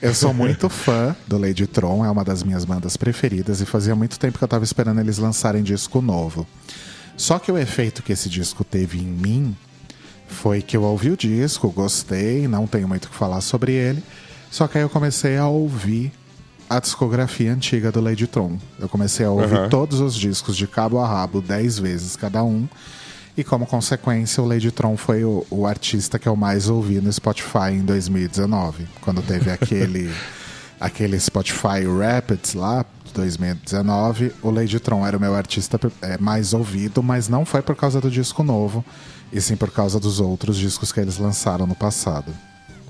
eu sou muito fã do Lady Tron, é uma das minhas bandas preferidas, e fazia muito tempo que eu tava esperando eles lançarem disco novo. Só que o efeito que esse disco teve em mim foi que eu ouvi o disco, gostei, não tenho muito o que falar sobre ele. Só que aí eu comecei a ouvir a discografia antiga do Lady Tron. Eu comecei a ouvir uhum. todos os discos de cabo a rabo, dez vezes cada um. E como consequência, o Lady Tron foi o, o artista que eu mais ouvi no Spotify em 2019. Quando teve aquele, aquele Spotify Rapids lá, 2019, o Lady Tron era o meu artista é, mais ouvido, mas não foi por causa do disco novo, e sim por causa dos outros discos que eles lançaram no passado.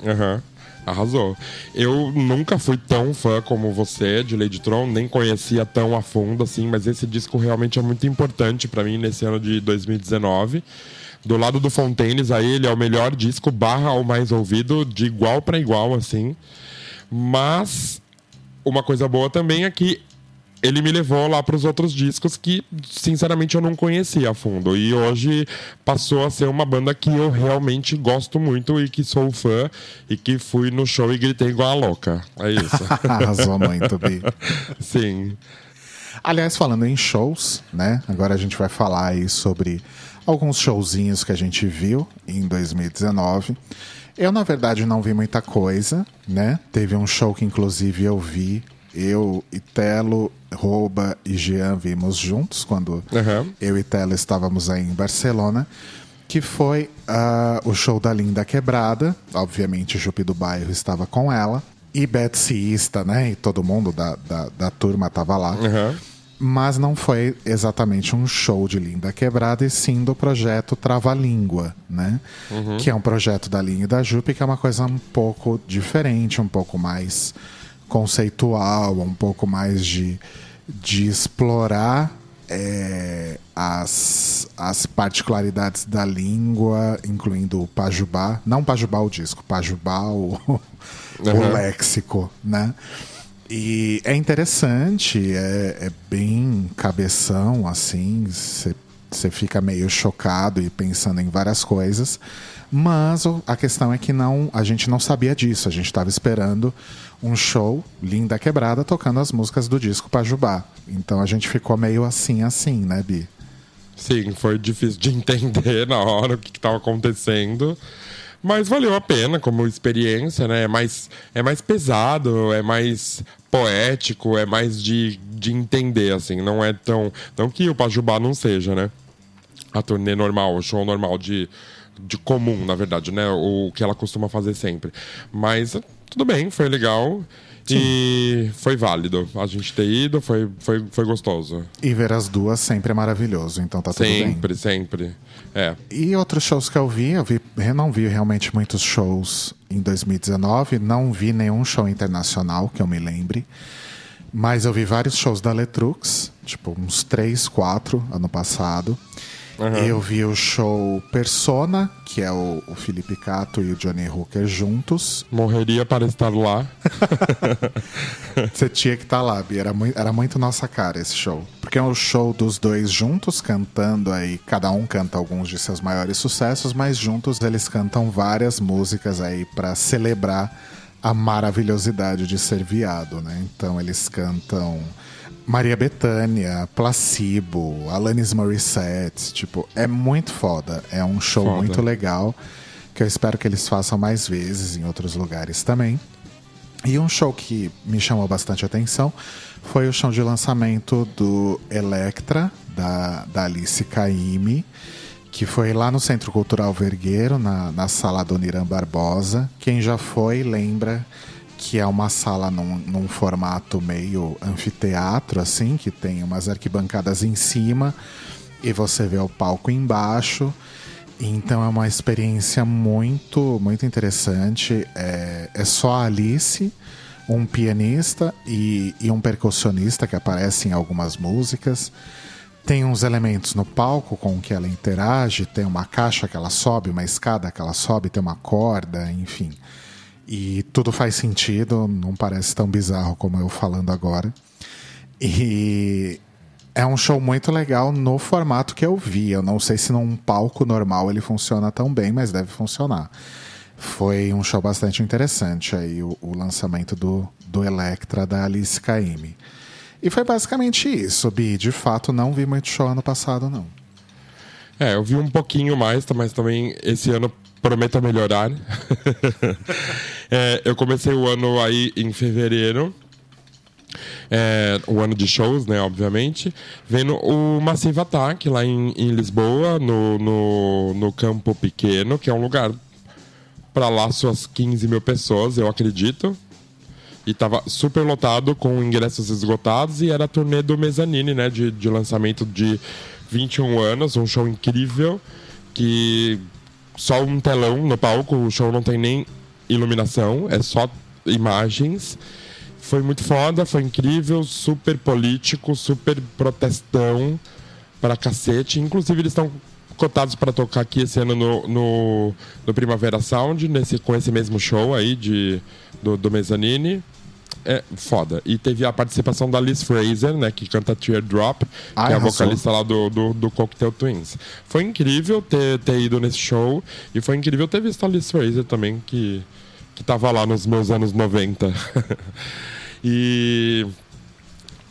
Aham. Uhum. Arrasou. Eu nunca fui tão fã como você de Lady Tron, nem conhecia tão a fundo assim, mas esse disco realmente é muito importante para mim nesse ano de 2019. Do lado do Fontaines, aí ele é o melhor disco barra o mais ouvido, de igual para igual, assim. Mas uma coisa boa também é que ele me levou lá para os outros discos que, sinceramente, eu não conhecia a fundo. E hoje passou a ser uma banda que eu realmente gosto muito e que sou fã e que fui no show e gritei igual a louca. É isso. Arrasou muito, Bi. Sim. Aliás, falando em shows, né? Agora a gente vai falar aí sobre alguns showzinhos que a gente viu em 2019. Eu, na verdade, não vi muita coisa, né? Teve um show que, inclusive, eu vi eu, Itelo, Rouba e Jean vimos juntos quando uhum. eu e Telo estávamos aí em Barcelona, que foi uh, o show da Linda Quebrada. Obviamente, o Jupi do Bairro estava com ela. E Betsyista, né? E todo mundo da, da, da turma estava lá. Uhum. Mas não foi exatamente um show de Linda Quebrada, e sim do projeto Trava Língua, né? Uhum. Que é um projeto da Linha e da Jupi, que é uma coisa um pouco diferente, um pouco mais conceitual, um pouco mais de, de explorar é, as, as particularidades da língua, incluindo o pajubá, não pajubá o disco, pajubá o, uhum. o léxico, né? E é interessante, é, é bem cabeção, assim, você fica meio chocado e pensando em várias coisas, mas a questão é que não, a gente não sabia disso, a gente estava esperando um show linda quebrada tocando as músicas do disco Pajubá. Então a gente ficou meio assim, assim, né, Bi? Sim, foi difícil de entender na hora o que estava acontecendo. Mas valeu a pena como experiência, né? É mais, é mais pesado, é mais poético, é mais de, de entender, assim. Não é tão. Não que o Pajubá não seja, né? A turnê normal, o show normal de, de comum, na verdade, né? O que ela costuma fazer sempre. Mas tudo bem, foi legal. Sim. E foi válido. A gente ter ido foi, foi, foi gostoso. E ver as duas sempre é maravilhoso, então tá tudo sempre, bem. Sempre, sempre. É. E outros shows que eu vi, eu vi, eu não vi realmente muitos shows em 2019, não vi nenhum show internacional que eu me lembre. Mas eu vi vários shows da Letrux, tipo uns três, quatro ano passado. Uhum. Eu vi o show Persona, que é o, o Felipe Cato e o Johnny Hooker juntos. Morreria para estar lá. Você tinha que estar tá lá, Bia. Era muito, era muito nossa cara esse show. Porque é um show dos dois juntos, cantando aí. Cada um canta alguns de seus maiores sucessos, mas juntos eles cantam várias músicas aí para celebrar a maravilhosidade de ser viado, né? Então eles cantam Maria Bethânia, Placebo, Alanis Morissette, tipo, é muito foda. É um show foda. muito legal que eu espero que eles façam mais vezes em outros lugares também. E um show que me chamou bastante atenção foi o show de lançamento do Electra, da, da Alice Caime, que foi lá no Centro Cultural Vergueiro, na, na sala do Niran Barbosa. Quem já foi lembra que é uma sala num, num, formato meio anfiteatro, assim, que tem umas arquibancadas em cima e você vê o palco embaixo. Então é uma experiência muito, muito interessante. É, é só a Alice, um pianista e, e um percussionista que aparecem em algumas músicas. Tem uns elementos no palco com que ela interage, tem uma caixa que ela sobe, uma escada que ela sobe, tem uma corda, enfim. E tudo faz sentido, não parece tão bizarro como eu falando agora. E é um show muito legal no formato que eu vi. Eu não sei se num palco normal ele funciona tão bem, mas deve funcionar. Foi um show bastante interessante aí, o, o lançamento do, do Electra da Alice Caymmi. E foi basicamente isso, Bi. De fato, não vi muito show ano passado, não. É, eu vi um pouquinho mais, mas também esse ano prometo melhorar. é, eu comecei o ano aí em fevereiro. É, o ano de shows, né, obviamente, vendo o Massive Attack lá em, em Lisboa, no, no, no, Campo Pequeno, que é um lugar para lá suas 15 mil pessoas, eu acredito. E tava super lotado, com ingressos esgotados, e era a turnê do Mezzanine, né, de, de lançamento de 21 anos, um show incrível, que só um telão no palco, o show não tem nem iluminação, é só imagens. Foi muito foda, foi incrível, super político, super protestão para cacete. Inclusive, eles estão cotados para tocar aqui esse ano no, no, no, Primavera Sound, nesse, com esse mesmo show aí de, do, do Mezzanine é foda. E teve a participação da Liz Fraser, né, que canta Teardrop, Ai, que é a vocalista lá do, do, do, Cocktail Twins. Foi incrível ter, ter ido nesse show e foi incrível ter visto a Liz Fraser também, que, que tava lá nos meus anos 90. e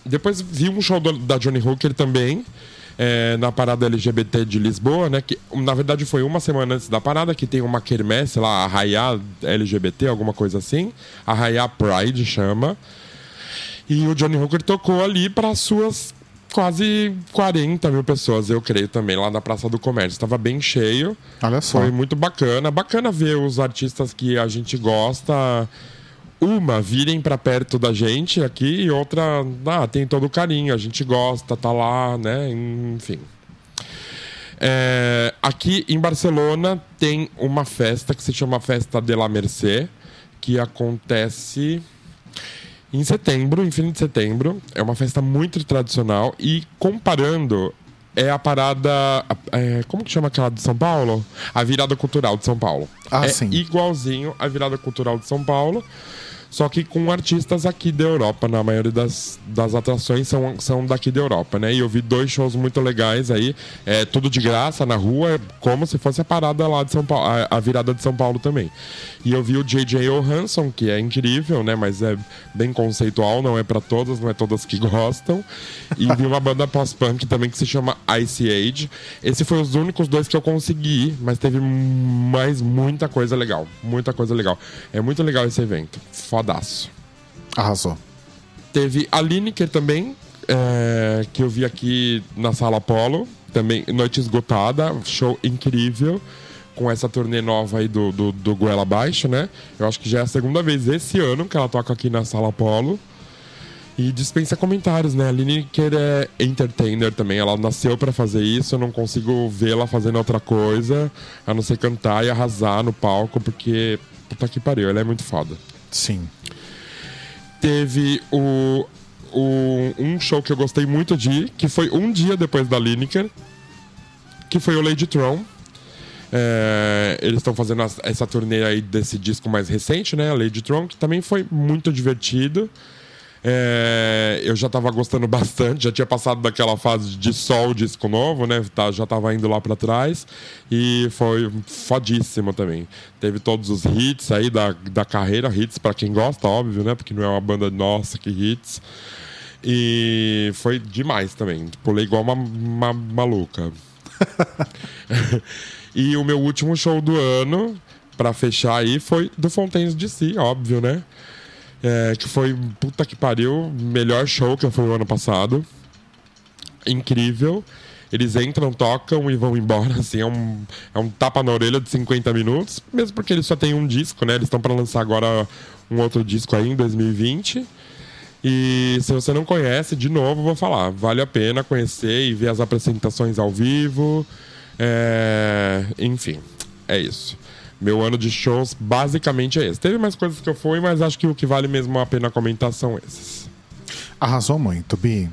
depois vi um show do, da Johnny Hooker também é, na parada LGBT de Lisboa, né? Que na verdade foi uma semana antes da parada, que tem uma quermesse lá, Arraiá LGBT, alguma coisa assim. Arraiá Pride chama. E o Johnny Hooker tocou ali para suas quase 40 mil pessoas, eu creio também, lá na Praça do Comércio. Estava bem cheio. Olha só. Foi muito bacana. Bacana ver os artistas que a gente gosta uma virem para perto da gente aqui e outra ah, tem todo o carinho, a gente gosta, tá lá, né? Enfim. É, aqui em Barcelona tem uma festa que se chama Festa de la Mercê, que acontece em setembro, em fim de setembro. É uma festa muito tradicional e comparando é a parada. É, como que chama aquela de São Paulo? A virada cultural de São Paulo. Ah, é sim. igualzinho a virada cultural de São Paulo. Só que com artistas aqui da Europa. Na maioria das, das atrações são, são daqui da Europa, né? E eu vi dois shows muito legais aí, é, tudo de graça na rua, como se fosse a parada lá de São Paulo, a, a virada de São Paulo também. E eu vi o J.J. Johansson, que é incrível, né? Mas é bem conceitual, não é para todas, não é todas que gostam. E vi uma banda pós-punk também que se chama Ice Age. Esse foi os únicos dois que eu consegui, mas teve mais muita coisa legal. Muita coisa legal. É muito legal esse evento. Fodaço. Arrasou. Teve a Lineker também, é, que eu vi aqui na Sala Polo. Também, noite esgotada, show incrível com essa turnê nova aí do, do, do Goela Abaixo, né? Eu acho que já é a segunda vez esse ano que ela toca aqui na Sala Polo. E dispensa comentários, né? A Lineker é entertainer também. Ela nasceu para fazer isso. Eu não consigo vê-la fazendo outra coisa a não ser cantar e arrasar no palco, porque puta que pariu, ela é muito foda. Sim. Teve o, o, um show que eu gostei muito de que foi um dia depois da Lineker, que foi o Lady Tron. É, eles estão fazendo essa turnê aí desse disco mais recente, né? Lady Tron, que também foi muito divertido. É, eu já tava gostando bastante, já tinha passado daquela fase de sol disco novo, né? Tá, já tava indo lá para trás e foi fodíssimo também. Teve todos os hits aí da, da carreira, hits para quem gosta, óbvio, né? Porque não é uma banda nossa que hits. E foi demais também. Pulei igual uma, uma maluca. e o meu último show do ano, para fechar aí, foi do Fontaines de Si, óbvio, né? É, que foi, puta que pariu, melhor show que foi o ano passado. Incrível. Eles entram, tocam e vão embora, assim, é um, é um tapa na orelha de 50 minutos, mesmo porque eles só têm um disco, né? Eles estão para lançar agora um outro disco aí em 2020. E se você não conhece, de novo, vou falar, vale a pena conhecer e ver as apresentações ao vivo. É... Enfim, é isso. Meu ano de shows basicamente é esse. Teve mais coisas que eu fui, mas acho que o que vale mesmo a pena comentar são esses. Arrasou muito, Bi.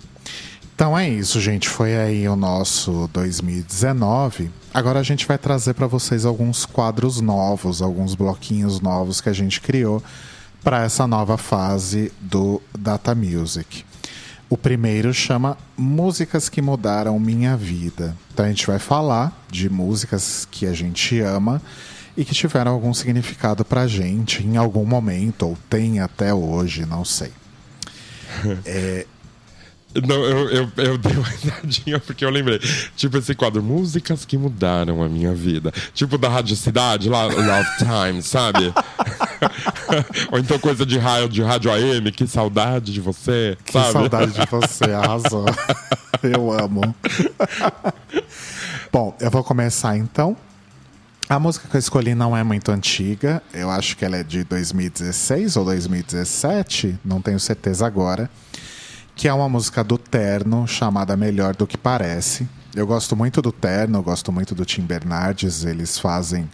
Então é isso, gente. Foi aí o nosso 2019. Agora a gente vai trazer para vocês alguns quadros novos, alguns bloquinhos novos que a gente criou para essa nova fase do Data Music. O primeiro chama Músicas que Mudaram Minha Vida. Então a gente vai falar de músicas que a gente ama e que tiveram algum significado pra gente em algum momento, ou tem até hoje, não sei. É, não, eu, eu, eu, dei uma risadinha porque eu lembrei. Tipo esse quadro, músicas que mudaram a minha vida. Tipo da Rádio Cidade, lá, Love Time, sabe? Ou então coisa de rádio, de rádio AM, que saudade de você. Que sabe? saudade de você, arrasou. eu amo. Bom, eu vou começar então. A música que eu escolhi não é muito antiga, eu acho que ela é de 2016 ou 2017, não tenho certeza agora. Que é uma música do Terno chamada Melhor do que Parece. Eu gosto muito do Terno, gosto muito do Tim Bernardes, eles fazem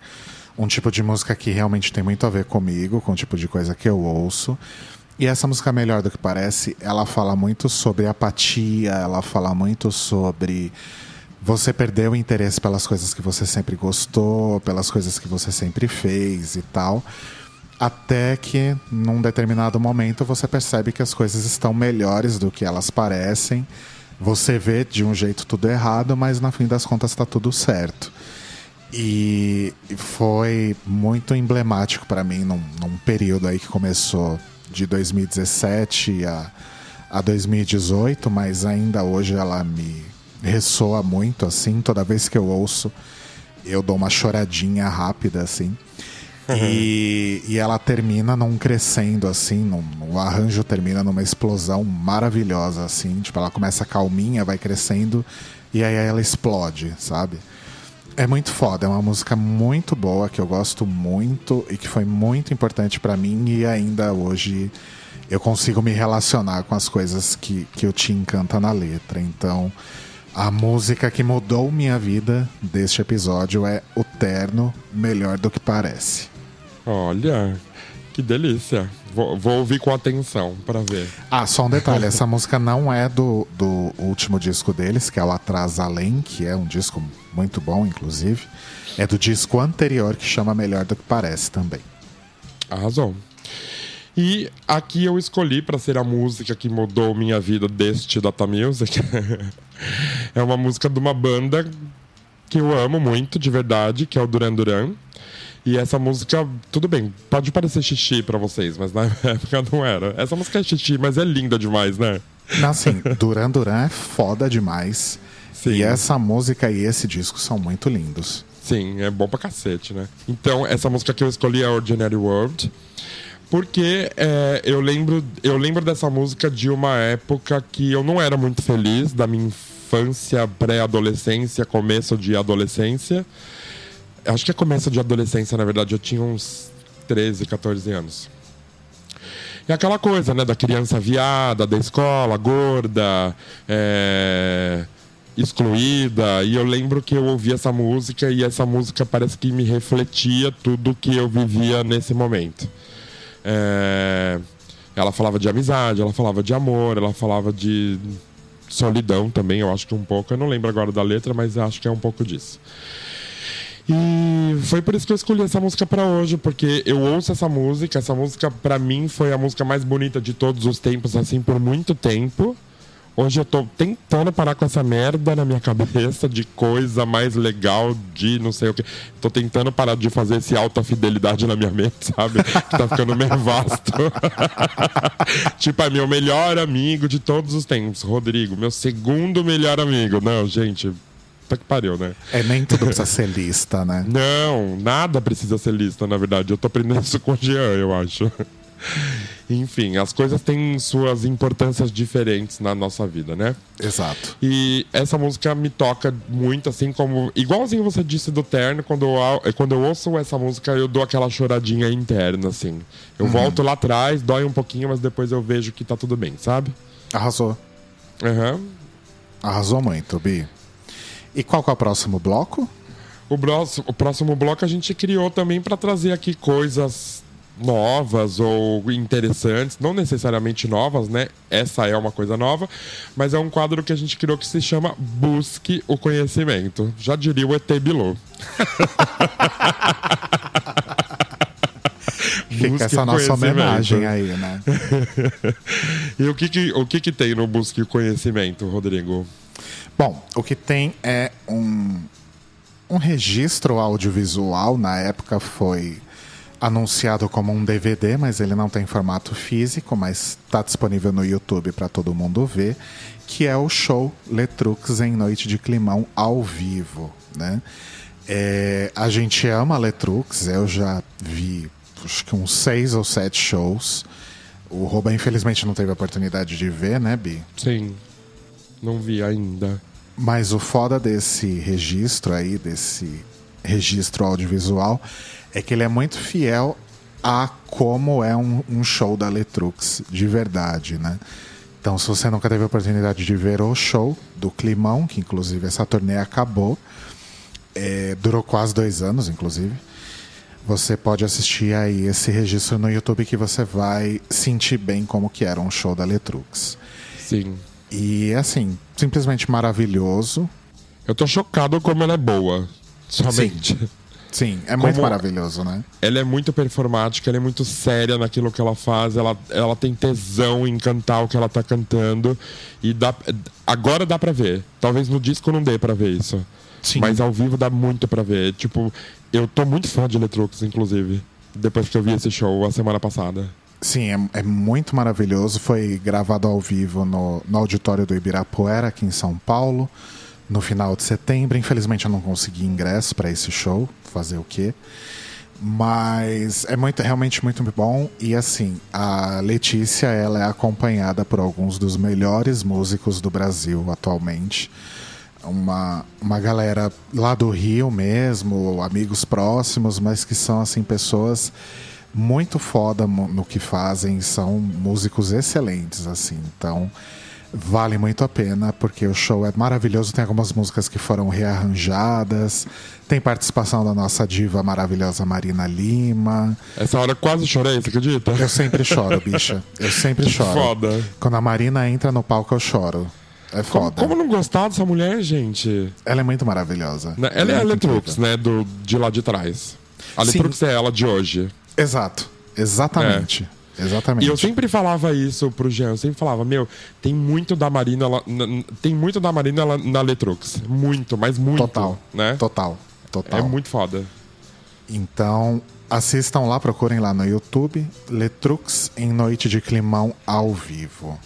um tipo de música que realmente tem muito a ver comigo, com o tipo de coisa que eu ouço. E essa música Melhor do que Parece, ela fala muito sobre apatia, ela fala muito sobre você perdeu o interesse pelas coisas que você sempre gostou, pelas coisas que você sempre fez e tal. Até que, num determinado momento, você percebe que as coisas estão melhores do que elas parecem. Você vê de um jeito tudo errado, mas no fim das contas está tudo certo. E foi muito emblemático para mim num, num, período aí que começou de 2017 a, a 2018, mas ainda hoje ela me ressoa muito, assim, toda vez que eu ouço, eu dou uma choradinha rápida, assim. Uhum. E, e ela termina num crescendo, assim, num, o arranjo termina numa explosão maravilhosa, assim. Tipo, ela começa calminha, vai crescendo, e aí ela explode, sabe? É muito foda, é uma música muito boa, que eu gosto muito e que foi muito importante para mim e ainda hoje eu consigo me relacionar com as coisas que, que o Tim canta na letra. Então, a música que mudou minha vida deste episódio é O Terno, Melhor do que Parece. Olha, que delícia. Vou, vou ouvir com atenção para ver. Ah, só um detalhe: essa música não é do, do último disco deles, que é o Atrás Além, que é um disco muito bom, inclusive. É do disco anterior, que chama Melhor do que Parece também. Arrasou. E aqui eu escolhi para ser a música que mudou minha vida deste Data Music. é uma música de uma banda que eu amo muito, de verdade, que é o Duran Duran. E essa música, tudo bem, pode parecer xixi para vocês, mas na época não era. Essa música é xixi, mas é linda demais, né? Assim, Duran Duran é foda demais. Sim. E essa música e esse disco são muito lindos. Sim, é bom pra cacete, né? Então, essa música que eu escolhi é Ordinary World. Porque é, eu, lembro, eu lembro dessa música de uma época que eu não era muito feliz, da minha infância, pré-adolescência, começo de adolescência. Acho que é começo de adolescência, na verdade. Eu tinha uns 13, 14 anos. E aquela coisa, né? Da criança viada, da escola, gorda, é, excluída. E eu lembro que eu ouvi essa música e essa música parece que me refletia tudo que eu vivia nesse momento. É, ela falava de amizade, ela falava de amor, ela falava de solidão também, eu acho que um pouco. Eu não lembro agora da letra, mas acho que é um pouco disso. E foi por isso que eu escolhi essa música para hoje, porque eu ouço essa música. Essa música, para mim, foi a música mais bonita de todos os tempos, assim, por muito tempo. Hoje eu tô tentando parar com essa merda na minha cabeça de coisa mais legal, de não sei o que. Tô tentando parar de fazer esse alta fidelidade na minha mente, sabe? Que tá ficando meio vasto. tipo, é meu melhor amigo de todos os tempos, Rodrigo. Meu segundo melhor amigo. Não, gente, Puta que pariu, né? É, nem tudo precisa ser lista, né? Não, nada precisa ser lista, na verdade. Eu tô aprendendo isso com o Jean, eu acho. Enfim, as coisas têm suas importâncias diferentes na nossa vida, né? Exato. E essa música me toca muito, assim como. Igualzinho você disse do Terno, quando eu, quando eu ouço essa música, eu dou aquela choradinha interna, assim. Eu uhum. volto lá atrás, dói um pouquinho, mas depois eu vejo que tá tudo bem, sabe? Arrasou. Uhum. Arrasou muito, Bi. E qual é o próximo bloco? O, próximo, o próximo bloco a gente criou também para trazer aqui coisas novas ou interessantes, não necessariamente novas, né? Essa é uma coisa nova, mas é um quadro que a gente criou que se chama Busque o Conhecimento. Já diria o ET Bilu. Fica essa nossa homenagem aí, né? e o que que, o que que tem no Busque o Conhecimento, Rodrigo? Bom, o que tem é um, um registro audiovisual, na época foi anunciado como um DVD, mas ele não tem formato físico, mas está disponível no YouTube para todo mundo ver, que é o show Letrux em Noite de Climão ao vivo, né? É, a gente ama Letrux, eu já vi acho que uns seis ou sete shows. O Roba infelizmente não teve a oportunidade de ver, né, Bi? Sim, não vi ainda. Mas o foda desse registro aí, desse registro audiovisual, é que ele é muito fiel a como é um, um show da Letrux, de verdade, né? Então, se você nunca teve a oportunidade de ver o show do Climão, que inclusive essa turnê acabou, é, durou quase dois anos, inclusive, você pode assistir aí esse registro no YouTube que você vai sentir bem como que era um show da Letrux. Sim. E assim, simplesmente maravilhoso. Eu tô chocado como ela é boa. Somente. Sim, Sim é muito maravilhoso, né? Ela é muito performática, ela é muito séria naquilo que ela faz, ela, ela tem tesão em cantar o que ela tá cantando. E dá, agora dá pra ver. Talvez no disco não dê pra ver isso. Sim. Mas ao vivo dá muito pra ver. Tipo, eu tô muito fã de Eletrux, inclusive. Depois que eu vi esse show a semana passada. Sim, é, é, muito maravilhoso. Foi gravado ao vivo no, no auditório do Ibirapuera, aqui em São Paulo, no final de setembro. Infelizmente eu não consegui ingresso para esse show. Fazer o quê? Mas é muito, realmente muito bom. E assim, a Letícia ela é acompanhada por alguns dos melhores músicos do Brasil atualmente. Uma, uma galera lá do Rio mesmo, amigos próximos, mas que são assim pessoas muito foda no que fazem, são músicos excelentes, assim. Então, vale muito a pena, porque o show é maravilhoso. Tem algumas músicas que foram rearranjadas, tem participação da nossa diva maravilhosa Marina Lima. Essa hora quase chorei, você acredita? Eu sempre choro, bicha. Eu sempre choro. Foda. Quando a Marina entra no palco, eu choro. É foda. Como, como, não gostar dessa mulher, gente? Ela é muito maravilhosa. Ela, ela é, é a Letrux, né? Do, de lá de trás. A Letrux é ela de hoje. Exato, exatamente. É. exatamente. E eu sempre falava isso pro Jean, eu sempre falava, meu, tem muito da Marina lá, tem muito da Marina lá, na Letrux. Muito, mas muito. Total. Né? Total. Total. É muito foda. Então, assistam lá, procurem lá no YouTube, Letrux em Noite de Climão ao vivo.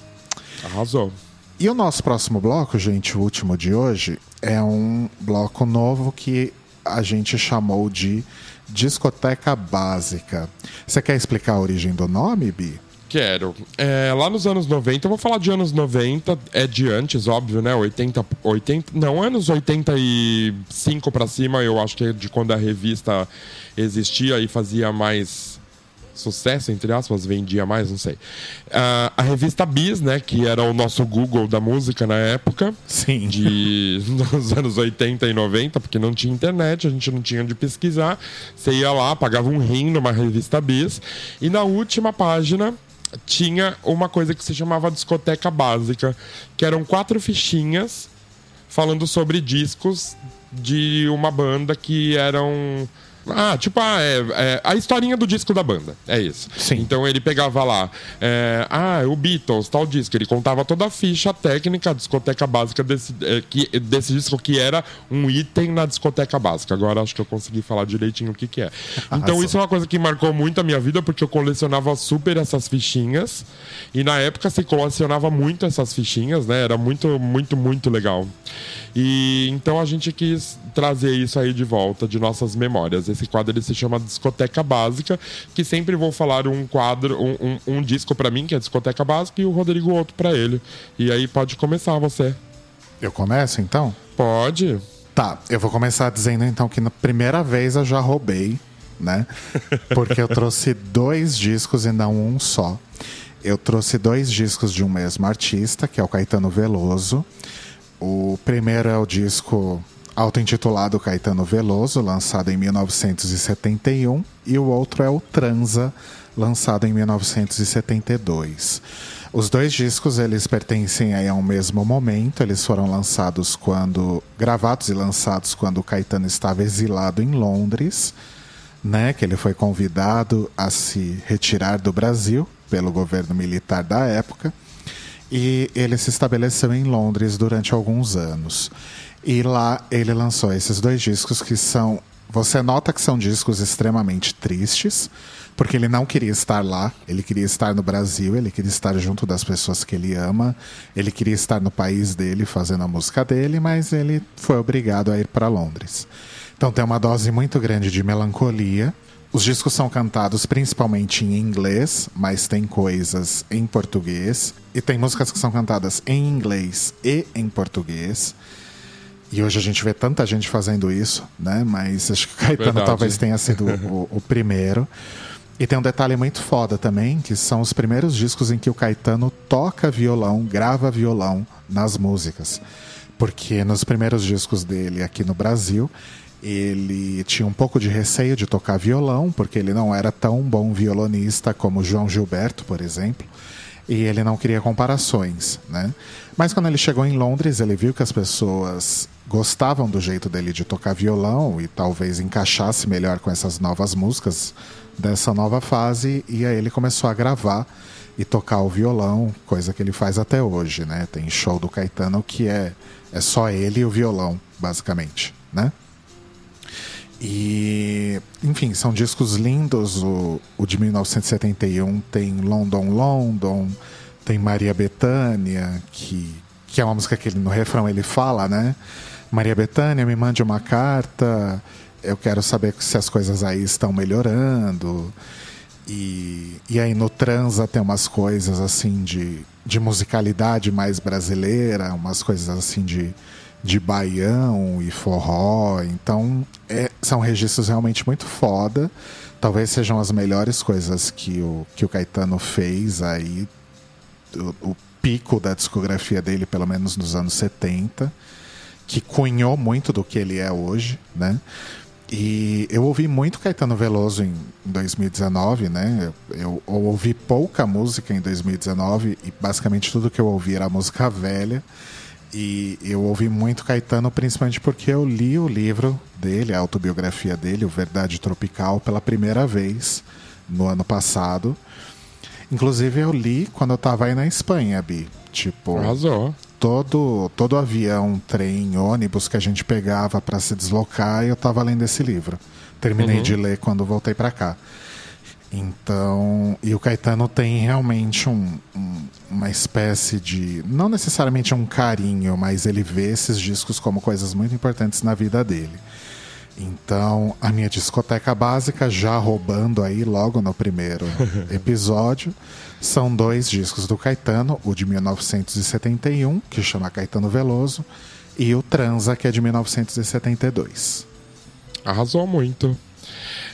Arrasou. E o nosso próximo bloco, gente, o último de hoje, é um bloco novo que a gente chamou de discoteca básica. Você quer explicar a origem do nome, Bi? Quero. É, lá nos anos 90, eu vou falar de anos 90, é de antes, óbvio, né? 80, 80 não, anos 85 para cima, eu acho que é de quando a revista existia e fazia mais sucesso, entre aspas, vendia mais, não sei. Uh, a revista Bis, né, que era o nosso Google da música na época. Sim. De, nos anos 80 e 90, porque não tinha internet, a gente não tinha onde pesquisar. Você ia lá, pagava um rim numa revista Bis. E na última página tinha uma coisa que se chamava discoteca básica, que eram quatro fichinhas falando sobre discos de uma banda que eram ah, tipo, ah, é, é, a historinha do disco da banda. É isso. Sim. Então ele pegava lá, é, ah, o Beatles, tal disco. Ele contava toda a ficha técnica, a discoteca básica desse, é, que, desse disco, que era um item na discoteca básica. Agora acho que eu consegui falar direitinho o que, que é. Então isso é uma coisa que marcou muito a minha vida, porque eu colecionava super essas fichinhas. E na época se colecionava muito essas fichinhas, né? Era muito, muito, muito legal. E então a gente quis trazer isso aí de volta de nossas memórias. Esse quadro ele se chama Discoteca Básica, que sempre vou falar um quadro, um, um, um disco para mim, que é Discoteca Básica, e o Rodrigo outro para ele. E aí pode começar você. Eu começo então? Pode. Tá, eu vou começar dizendo então que na primeira vez eu já roubei, né? Porque eu trouxe dois discos e não um só. Eu trouxe dois discos de um mesmo artista, que é o Caetano Veloso. O primeiro é o disco auto-intitulado Caetano Veloso, lançado em 1971, e o outro é o Transa, lançado em 1972. Os dois discos eles pertencem aí a um mesmo momento, eles foram lançados quando gravados e lançados quando o Caetano estava exilado em Londres, né, que ele foi convidado a se retirar do Brasil pelo governo militar da época e ele se estabeleceu em Londres durante alguns anos. E lá ele lançou esses dois discos que são. Você nota que são discos extremamente tristes, porque ele não queria estar lá, ele queria estar no Brasil, ele queria estar junto das pessoas que ele ama, ele queria estar no país dele fazendo a música dele, mas ele foi obrigado a ir para Londres. Então tem uma dose muito grande de melancolia os discos são cantados principalmente em inglês, mas tem coisas em português. E tem músicas que são cantadas em inglês e em português. E hoje a gente vê tanta gente fazendo isso, né? Mas acho que o Caetano Verdade. talvez tenha sido o, o primeiro. E tem um detalhe muito foda também, que são os primeiros discos em que o Caetano toca violão, grava violão nas músicas. Porque nos primeiros discos dele aqui no Brasil, ele tinha um pouco de receio de tocar violão, porque ele não era tão bom violonista como João Gilberto, por exemplo, e ele não queria comparações, né? Mas quando ele chegou em Londres, ele viu que as pessoas gostavam do jeito dele de tocar violão e talvez encaixasse melhor com essas novas músicas dessa nova fase, e aí ele começou a gravar e tocar o violão, coisa que ele faz até hoje, né? Tem show do Caetano que é, é só ele e o violão, basicamente, né? E, enfim, são discos lindos. O, o de 1971 tem London, London, tem Maria Bethânia, que, que é uma música que ele, no refrão ele fala, né? Maria Bethânia, me mande uma carta, eu quero saber se as coisas aí estão melhorando. E, e aí no Transa tem umas coisas assim de, de musicalidade mais brasileira, umas coisas assim de de baião e forró. Então, é, são registros realmente muito foda. Talvez sejam as melhores coisas que o, que o Caetano fez aí. O, o pico da discografia dele, pelo menos nos anos 70, que cunhou muito do que ele é hoje, né? E eu ouvi muito Caetano Veloso em 2019, né? Eu, eu, ouvi pouca música em 2019 e basicamente tudo que eu ouvi era música velha. E eu ouvi muito Caetano, principalmente porque eu li o livro dele, a autobiografia dele, o Verdade Tropical, pela primeira vez no ano passado. Inclusive eu li quando eu tava aí na Espanha, Bi. Tipo, Arrasou. Todo, todo avião, trem, ônibus que a gente pegava para se deslocar, eu tava lendo esse livro. Terminei Uhum. de ler quando voltei para cá. Então, e o Caetano tem realmente um- um- uma espécie de. Não necessariamente um carinho, mas ele vê esses discos como coisas muito importantes na vida dele. Então, a minha discoteca básica, já roubando aí logo no primeiro episódio, são dois discos do Caetano: o de 1971, que chama Caetano Veloso, e o Transa, que é de 1972. Arrasou muito.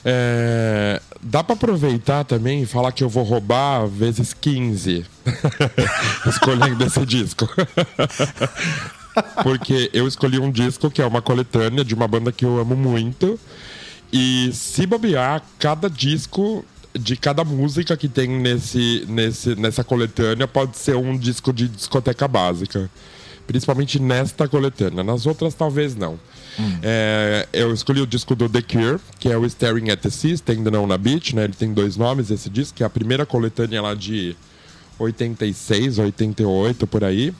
É, dá pra aproveitar também e falar que eu vou roubar vezes 15 escolhendo esse disco. Porque eu escolhi um disco que é uma coletânea de uma banda que eu amo muito. E se bobear, cada disco de cada música que tem nesse, nesse, nessa coletânea pode ser um disco de discoteca básica. Principalmente nesta coletânea. Nas outras, talvez não. É, eu escolhi o disco do The Cure, que é o Staring at the Sea, Stand On na Beach, né? Ele tem dois nomes, esse disco, que é a primeira coletânea lá de 86, 88, por aí.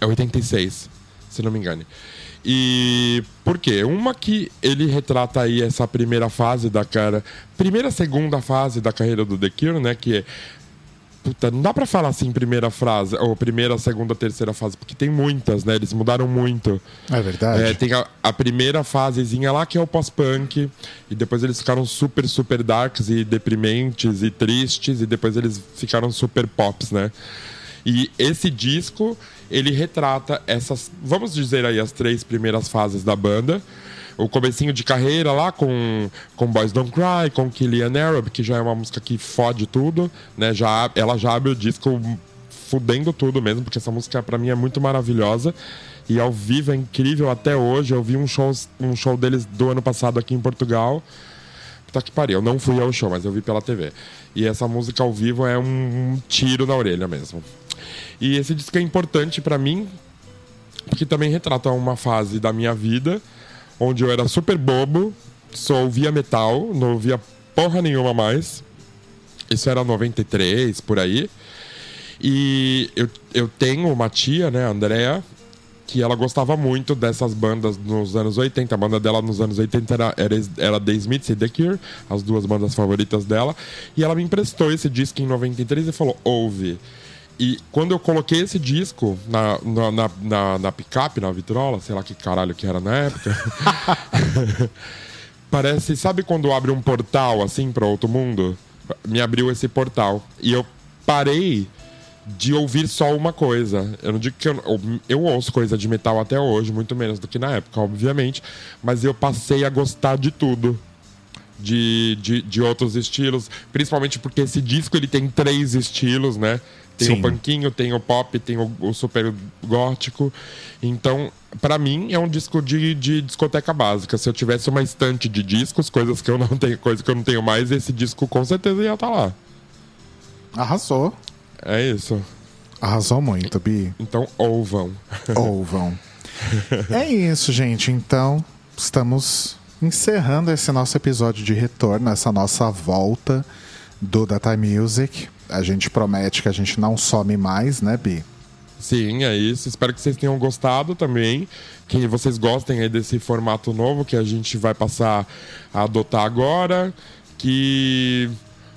É 86, se não me engane. E por quê? Uma que ele retrata aí essa primeira fase da cara. Primeira, segunda fase da carreira do The Cure, né? Que é. Puta, não dá pra falar assim primeira frase, ou primeira, segunda, terceira fase, porque tem muitas, né? Eles mudaram muito. É verdade? É, tem a, a primeira fasezinha lá que é o pós-punk, e depois eles ficaram super, super darks e deprimentes e tristes, e depois eles ficaram super pops, né? E esse disco, ele retrata essas, vamos dizer aí, as três primeiras fases da banda. O comecinho de carreira lá com, com Boys Don't Cry, com Killian Arab, que já é uma música que fode tudo, né? Já, ela já abre o disco fudendo tudo mesmo, porque essa música pra mim é muito maravilhosa. E ao vivo é incrível até hoje. Eu vi um show, um show deles do ano passado aqui em Portugal. Puta que pariu, eu não fui ao show, mas eu vi pela TV. E essa música ao vivo é um tiro na orelha mesmo. E esse disco é importante pra mim, porque também retrata uma fase da minha vida onde eu era super bobo, só ouvia metal, não ouvia porra nenhuma mais. Isso era 93, por aí. E eu, eu tenho uma tia, né, a Andrea, que ela gostava muito dessas bandas nos anos 80. A banda dela nos anos 80 era, era, era The Smiths e The Cure, as duas bandas favoritas dela. E ela me emprestou esse disco em 93 e falou: ouve. E quando eu coloquei esse disco na, na, na, na, na picape, na vitrola, sei lá que caralho que era na época. Parece, sabe quando abre um portal assim para outro mundo? Me abriu esse portal. E eu parei de ouvir só uma coisa. Eu não digo que eu, eu, eu ouço coisa de metal até hoje, muito menos do que na época, obviamente. Mas eu passei a gostar de tudo. De, de, de outros estilos. Principalmente porque esse disco ele tem três estilos, né? Tem Sim. o punkinho, tem o pop, tem o, o super gótico. Então, pra mim, é um disco de, de discoteca básica. Se eu tivesse uma estante de discos, coisas que eu não tenho, coisas que eu não tenho mais, esse disco com certeza ia estar lá. Arrasou. É isso. Arrasou muito, Bi. Então, ouvam. Ouvam. é isso, gente. Então, estamos encerrando esse nosso episódio de retorno, essa nossa volta do Data Music. A gente promete que a gente não some mais, né, Bi? Sim, é isso. Espero que vocês tenham gostado também. Que vocês gostem aí desse formato novo que a gente vai passar a adotar agora. Que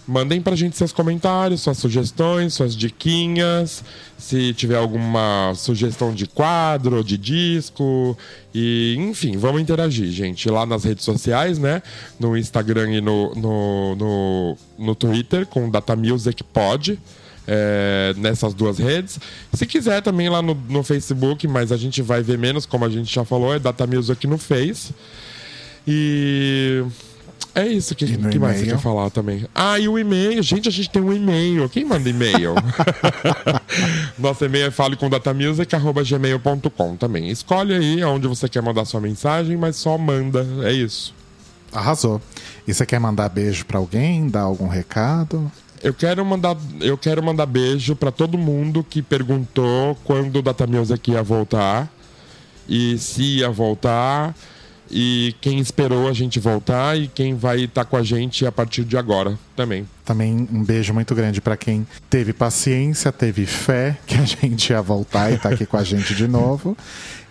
mandem pra gente seus comentários, suas sugestões, suas diquinhas. Se tiver alguma sugestão de quadro, de disco. E, enfim, vamos interagir, gente. Lá nas redes sociais, né? No Instagram e no, no, no, no Twitter, com Data Music Pod é, nessas duas redes. Se quiser também lá no, no Facebook, mas a gente vai ver menos, como a gente já falou, é Data Music no Face. E é isso que, que mais você quer falar também. Ah, e o e-mail. Gente, a gente tem um e-mail. Quem manda e-mail? Nosso e-mail é falecomdatamusic.gmail.com também. Escolhe aí onde você quer mandar sua mensagem, mas só manda. É isso. Arrasou. E você quer mandar beijo pra alguém? Dar algum recado? Eu quero mandar, eu quero mandar beijo pra todo mundo que perguntou quando o Data Music ia voltar e se ia voltar E quem esperou a gente voltar e quem vai estar tá com a gente a partir de agora também. Também um beijo muito grande para quem teve paciência, teve fé que a gente ia voltar e tá aqui com a gente de novo.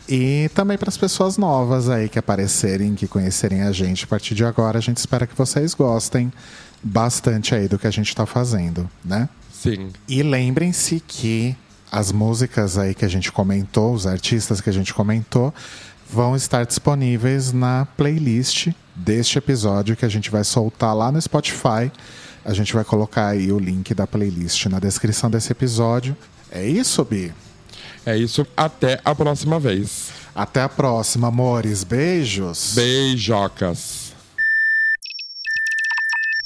E também para as pessoas novas aí que aparecerem, que conhecerem a gente a partir de agora, a gente espera que vocês gostem bastante aí do que a gente está fazendo, né? Sim. E lembrem-se que as músicas aí que a gente comentou, os artistas que a gente comentou, vão estar disponíveis na playlist deste episódio que a gente vai soltar lá no Spotify. A gente vai colocar aí o link da playlist na descrição desse episódio. É isso, Bi? É isso. Até a próxima vez. Até a próxima, amores. Beijos. Beijocas.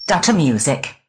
Data Music.